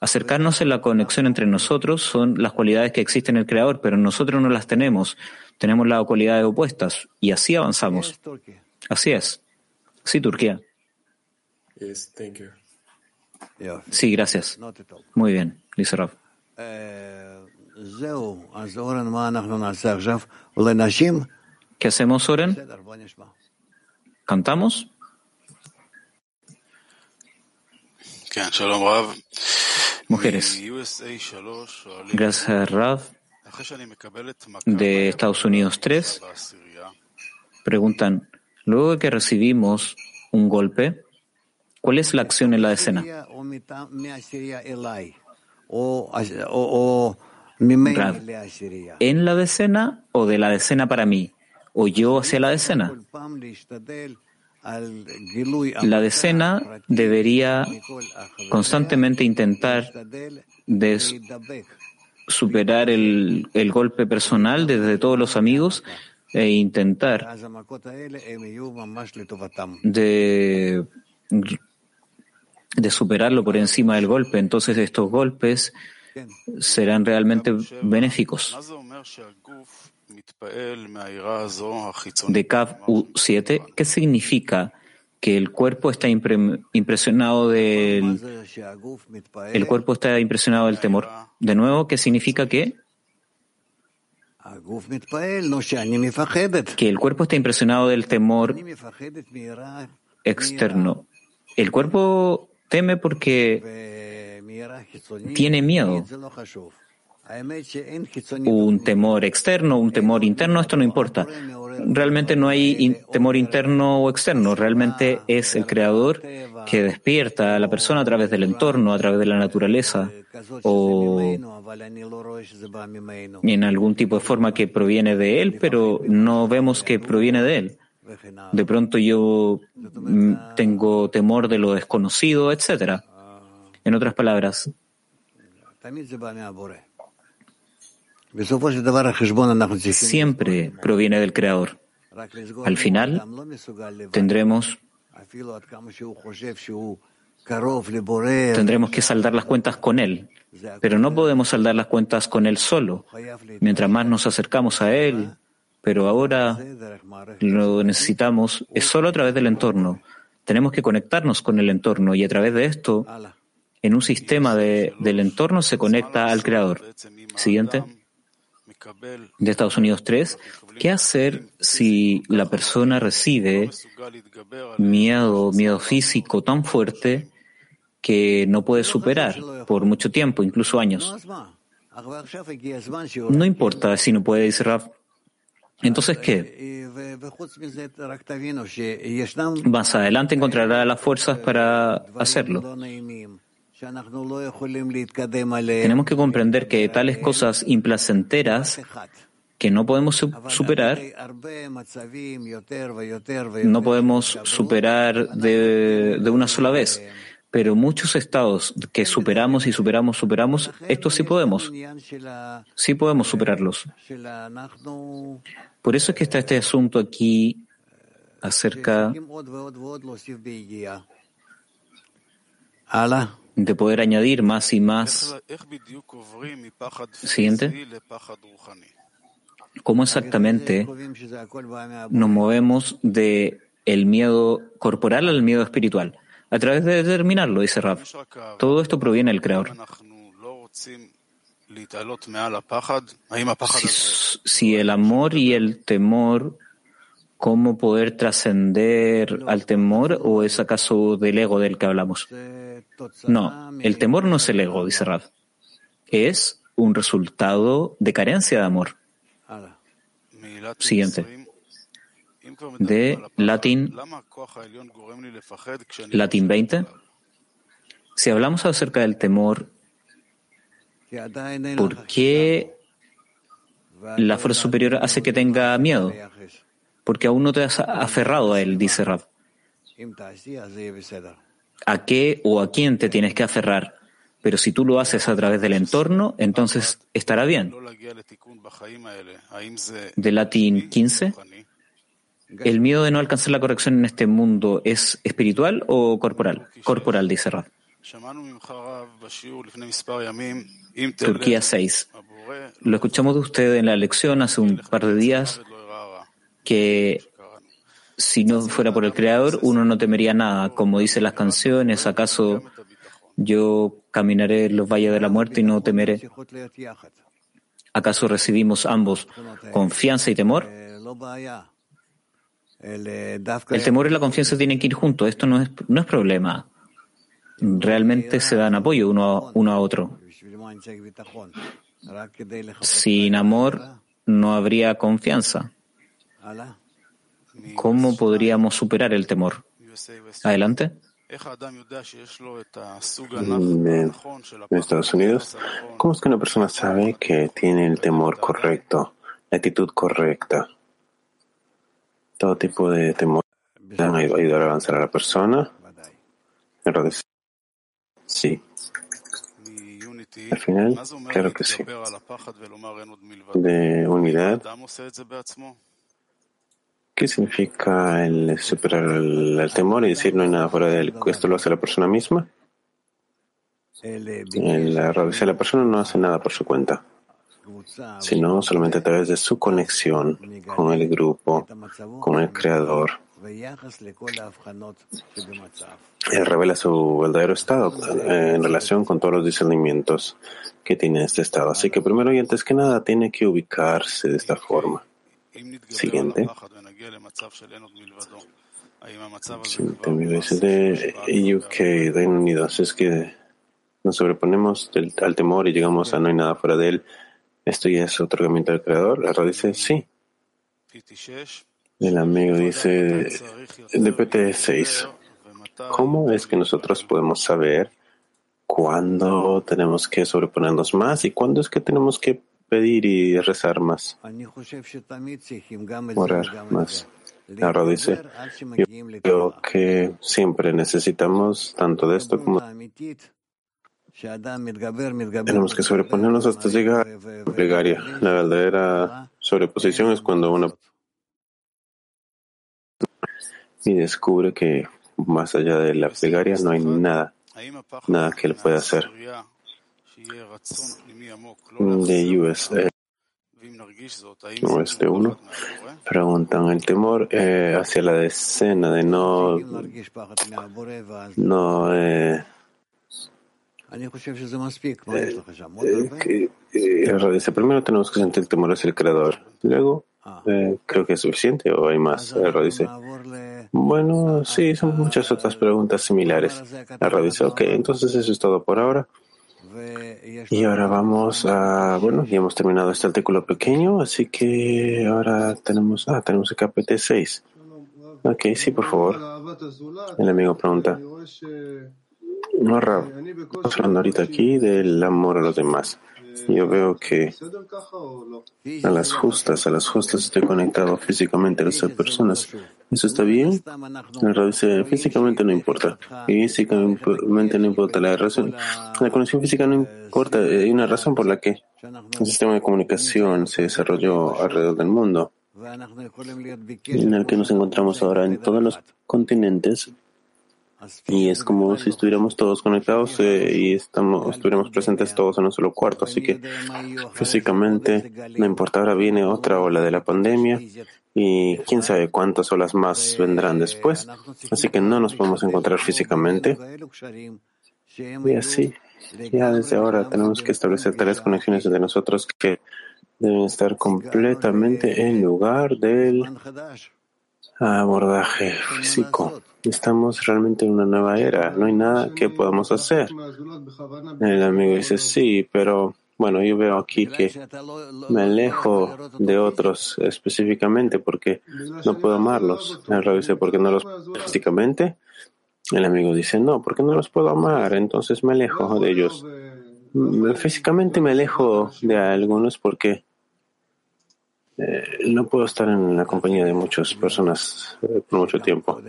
Acercarnos en la conexión entre nosotros son las cualidades que existen en el Creador, pero nosotros no las tenemos. Tenemos las cualidades opuestas y así avanzamos. Así es. Sí, Turquía. Sí, gracias. Muy bien, dice Rav. ¿Qué hacemos, Oren? ¿Cantamos? Mujeres. Gracias, Rav. De Estados Unidos 3 preguntan, luego de que recibimos un golpe, ¿cuál es la acción en la decena? Rav, ¿en la decena o de la decena para mí? ¿O yo hacia la decena? La decena debería constantemente intentar superar el, el, golpe personal desde todos los amigos e intentar de, de superarlo por encima del golpe. Entonces estos golpes serán realmente benéficos. De Kav U7, ¿qué significa que el cuerpo está impresionado del el cuerpo está impresionado del temor? De nuevo, ¿qué significa que que el cuerpo está impresionado del temor externo. El cuerpo teme porque tiene miedo. Un temor externo, un temor interno, esto no importa. Realmente no hay temor interno o externo, realmente es el creador que despierta a la persona a través del entorno, a través de la naturaleza o en algún tipo de forma que proviene de él, pero no vemos que proviene de él. De pronto yo tengo temor de lo desconocido, etcétera. En otras palabras, siempre proviene del Creador. Al final tendremos tendremos que saldar las cuentas con Él, pero no podemos saldar las cuentas con Él solo. Mientras más nos acercamos a Él, pero ahora lo necesitamos, es solo a través del entorno. Tenemos que conectarnos con el entorno y a través de esto, en un sistema de, del entorno se conecta al Creador. Siguiente de Estados Unidos 3, ¿qué hacer si la persona recibe miedo, miedo físico tan fuerte que no puede superar por mucho tiempo, incluso años? No importa si no puede, dice Raf. Entonces, ¿qué? Más adelante encontrará las fuerzas para hacerlo. Tenemos que comprender que tales cosas implacenteras que no podemos superar, no podemos superar de, una sola vez, pero muchos estados que superamos y superamos, superamos, estos sí podemos, sí podemos superarlos. Por eso es que está este asunto aquí acerca de poder añadir más y más. Siguiente. ¿Cómo exactamente nos movemos de el miedo corporal al miedo espiritual? A través de determinarlo, dice Rav. Todo esto proviene del Creador. Si, si el amor y el temor cómo poder trascender al temor o es acaso del ego del que hablamos? No, el temor no es el ego, dice Rav. Es un resultado de carencia de amor. Siguiente. De latín, latín 20. Si hablamos acerca del temor, ¿por qué la fuerza superior hace que tenga miedo? Porque aún no te has aferrado a él, dice Rab. ¿A qué o a quién te tienes que aferrar? Pero si tú lo haces a través del entorno, entonces estará bien. De latín 15. ¿El miedo de no alcanzar la corrección en este mundo es espiritual o corporal? Corporal, dice Rab. Turquía 6. Lo escuchamos de usted en la lección hace un par de días que si no fuera por el Creador, uno no temería nada. Como dicen las canciones, ¿acaso yo caminaré en los valles de la muerte y no temeré? ¿Acaso recibimos ambos confianza y temor? El temor y la confianza tienen que ir juntos. Esto no es, no es problema. Realmente se dan apoyo uno a, uno a otro. Sin amor no habría confianza. ¿Cómo podríamos superar el temor? Adelante. En Estados Unidos, ¿cómo es que una persona sabe que tiene el temor correcto, la actitud correcta? Todo tipo de temor van a ayudar a avanzar a la persona. Sí. Al final, claro que sí. De unidad. ¿Qué significa el superar el, temor y decir no hay nada fuera de él? ¿Esto lo hace la persona misma? La, la persona no hace nada por su cuenta, sino solamente a través de su conexión con el grupo, con el creador. Él revela su verdadero estado eh, en relación con todos los discernimientos que tiene este estado. Así que primero y antes que nada tiene que ubicarse de esta forma. Siguiente. Siguiente de UK, Reino Unido. es que nos sobreponemos al temor y llegamos a no hay nada fuera de él. ¿Esto ya es otorgamiento del Creador? La dice sí. El amigo dice de PT6. ¿Cómo es que nosotros podemos saber cuándo tenemos que sobreponernos más y cuándo es que tenemos que pedir y rezar más? Orar más. Ahora dice, yo creo que siempre necesitamos tanto de esto como tenemos que sobreponernos hasta llegar a la plegaria. La verdadera sobreposición es cuando uno y descubre que más allá de la plegaria no hay nada, nada que él pueda hacer. De USA, este uno, preguntan el temor eh, hacia la decena de no, no eh, eh, primero tenemos que sentir el temor hacia el creador, luego eh, creo que es suficiente o hay más. El dice, bueno, sí, son muchas otras preguntas similares. El dice, ok, entonces eso es todo por ahora. Y ahora vamos a, bueno, ya hemos terminado este artículo pequeño, así que ahora tenemos, ah, tenemos el KPT 6. Ok, sí, por favor. El amigo pregunta. No, Rab, estamos hablando ahorita aquí del amor a los demás. Yo veo que a las justas, a las justas estoy conectado físicamente a las personas. ¿Eso está bien? La dice, físicamente no importa. Físicamente no importa. La, razón, la conexión física no importa. Hay una razón por la que el sistema de comunicación se desarrolló alrededor del mundo, en el que nos encontramos ahora en todos los continentes y es como si estuviéramos todos conectados eh, y estamos, estuviéramos presentes todos en un solo cuarto. Así que físicamente, no importa, ahora viene otra ola de la pandemia y quién sabe cuántas olas más vendrán después. Así que no nos podemos encontrar físicamente. Y así, ya desde ahora tenemos que establecer tales conexiones entre nosotros que deben estar completamente en lugar del abordaje físico. Estamos realmente en una nueva era, no hay nada que podamos hacer. El amigo dice, sí, pero bueno, yo veo aquí que me alejo de otros específicamente porque no puedo amarlos. El dice, ¿por qué no los físicamente? El amigo dice, no, porque no los puedo amar, entonces me alejo de ellos. Físicamente me alejo de algunos porque eh, no puedo estar en la compañía de muchas personas eh, por mucho tiempo.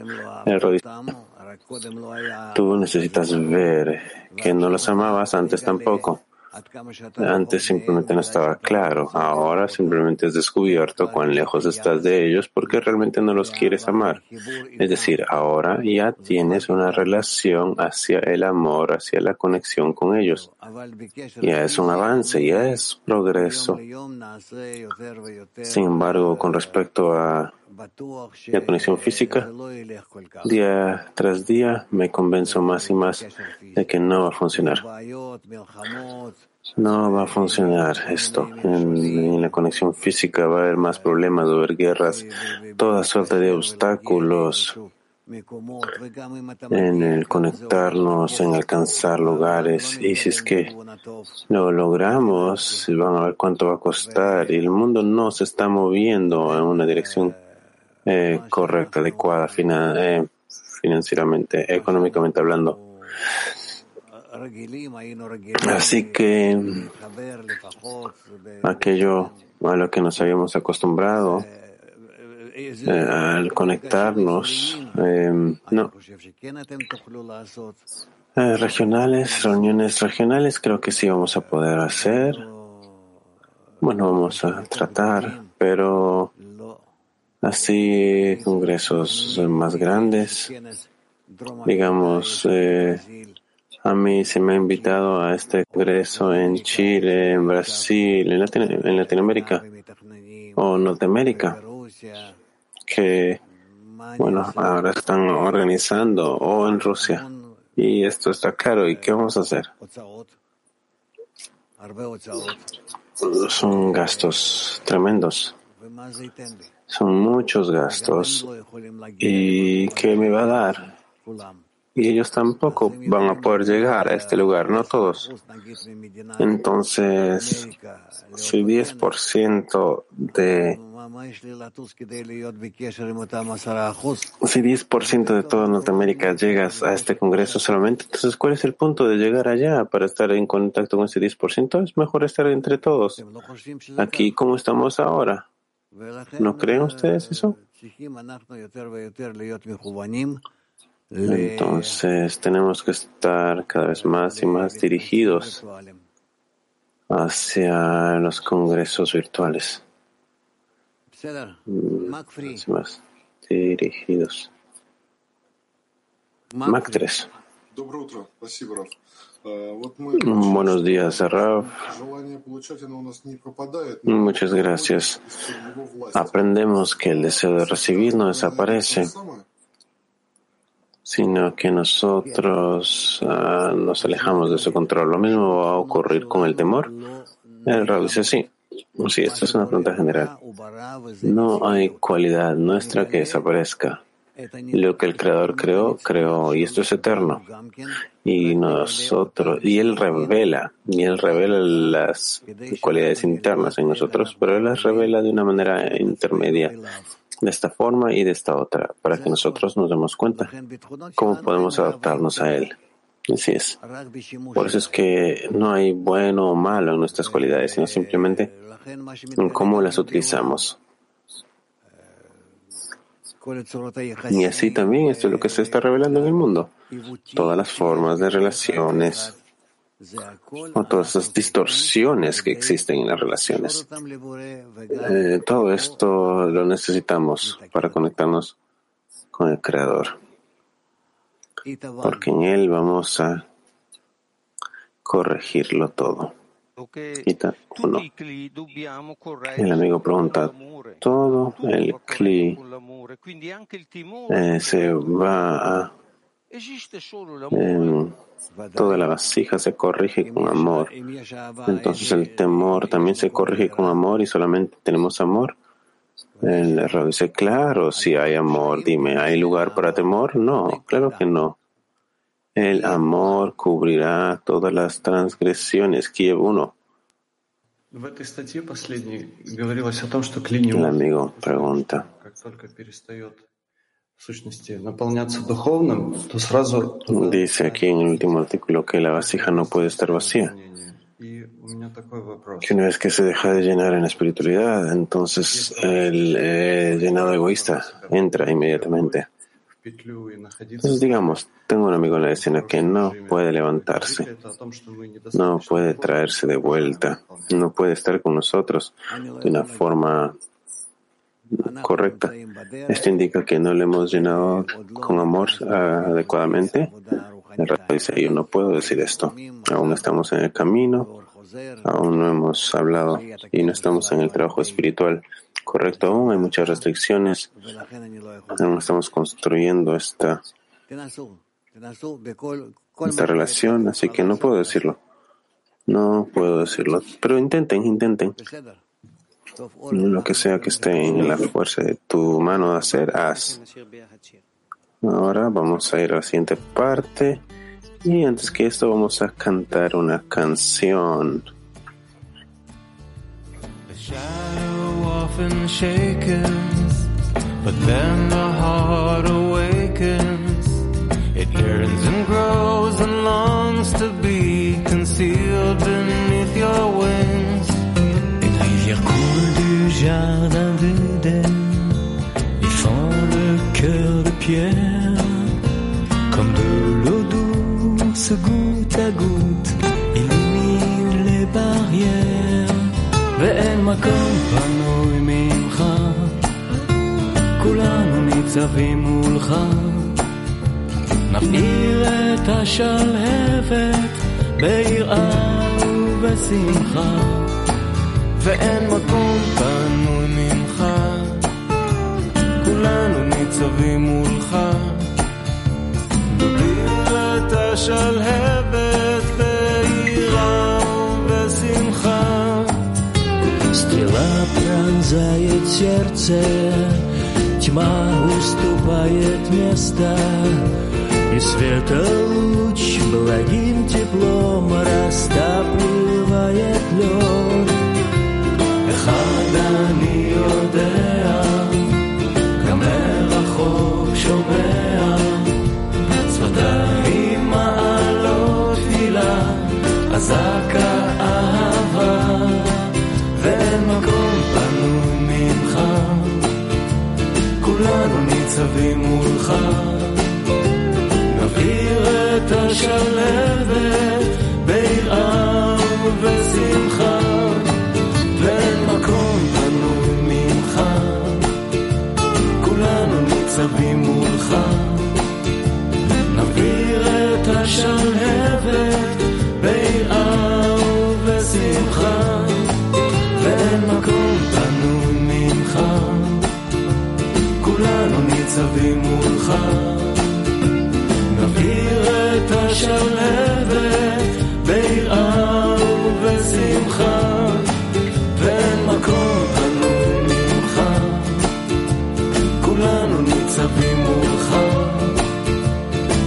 Tú necesitas ver que no los amabas antes tampoco. Antes simplemente no estaba claro, ahora simplemente has descubierto cuán lejos estás de ellos porque realmente no los quieres amar. Es decir, ahora ya tienes una relación hacia el amor, hacia la conexión con ellos. Ya es un avance, ya es progreso. Sin embargo, con respecto a la conexión física, día tras día me convenzo más y más de que no va a funcionar. No va a funcionar esto. En, la conexión física va a haber más problemas, va a haber guerras, toda suerte de obstáculos en el conectarnos, en alcanzar lugares. Y si es que lo logramos, van a ver cuánto va a costar. Y el mundo no se está moviendo en una dirección eh, correcta, adecuada, eh, financieramente, económicamente hablando. Así que aquello a lo que nos habíamos acostumbrado, eh, al conectarnos, no. Eh, regionales, reuniones regionales, creo que sí vamos a poder hacer. Bueno, vamos a tratar, pero así congresos más grandes, digamos, eh, a mí se me ha invitado a este congreso en Chile, en Brasil, en, en Latinoamérica o Norteamérica que, bueno, ahora están organizando o en Rusia. Y esto está caro. ¿Y qué vamos a hacer? Son gastos tremendos. Son muchos gastos. ¿Y qué me va a dar? y ellos tampoco van a poder llegar a este lugar, no todos. Entonces, si 10% de si 10% de toda Norteamérica llegas a este congreso solamente, entonces ¿cuál es el punto de llegar allá para estar en contacto con ese 10%? Es mejor estar entre todos. Aquí como estamos ahora. ¿No creen ustedes eso? Entonces tenemos que estar cada vez más y más dirigidos hacia los congresos virtuales. Más dirigidos. Mac 3. Buenos días, Rav. Muchas gracias. Aprendemos que el deseo de recibir no desaparece sino que nosotros uh, nos alejamos de su control. Lo mismo va a ocurrir con el temor. El Rab dice sí. Sí, esta es una pregunta general. No hay cualidad nuestra que desaparezca. Lo que el Creador creó, creó, y esto es eterno. Y nosotros, y Él revela, y Él revela las cualidades internas en nosotros, pero Él las revela de una manera intermedia de esta forma y de esta otra, para que nosotros nos demos cuenta cómo podemos adaptarnos a Él. Así es. Por eso es que no hay bueno o malo en nuestras cualidades, sino simplemente en cómo las utilizamos. Y así también esto es lo que se está revelando en el mundo. Todas las formas de relaciones, o todas esas distorsiones que existen en las relaciones. Eh, todo esto lo necesitamos para conectarnos con el Creador, porque en Él vamos a corregirlo todo. Uno. El amigo pregunta, todo el cli eh, se va a toda la vasija se corrige con amor. Entonces el temor también se corrige con amor y solamente tenemos amor. El error dice, claro, si hay amor, dime, ¿hay lugar para temor? No, claro que no. El amor cubrirá todas las transgresiones. Kiev 1. El amigo pregunta. Dice aquí en el último artículo que la vasija no puede estar vacía. Que una vez que se deja de llenar en la espiritualidad, entonces el eh, llenado egoísta entra inmediatamente. Entonces, digamos, tengo un amigo en la escena que no puede levantarse, no puede traerse de vuelta, no puede estar con nosotros de una forma correcta. Esto indica que no le hemos llenado con amor ah, adecuadamente. El rato dice, yo no puedo decir esto. Aún estamos en el camino Aún no hemos hablado y no estamos en el trabajo espiritual. Correcto, aún hay muchas restricciones. Aún estamos construyendo esta, esta relación, así que no puedo decirlo. No puedo decirlo. Pero intenten, intenten. Lo que sea que esté en la fuerza de tu mano de hacer, haz. Ahora vamos a ir a la siguiente parte. Y antes que esto vamos a cantar una canción. often shaken, but then the heart awakens. It yearns and grows and longs to be concealed beneath your מולך. נבעיר את השלהבת ביראה ובשמחה, ואין מקום פנוי ממך, כולנו ניצבים מולך. נבעיר את השלהבת ביראה ובשמחה. Стрела пронзает сердце, тьма уступает место, и света луч благим теплом растапливает лед. אחד אני יודע, גם מרחוק שומע, שפתיים מעלות תפילה, אזעקה אהבה, ואין מקום ניצבים מולך. נבעיר את השלבת ביראה ובשמחה, ואין מקום פנוי ממך, כולנו ניצבים מולך. נבעיר את השלהבת ניצבים מולך. נבעיר את השלהבת ביראה ובשמחה, ואין מקום פנוי ממך, כולנו ניצבים מולך.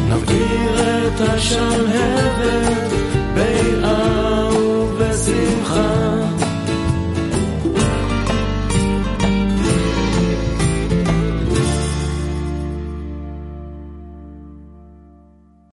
נבעיר את השלהבת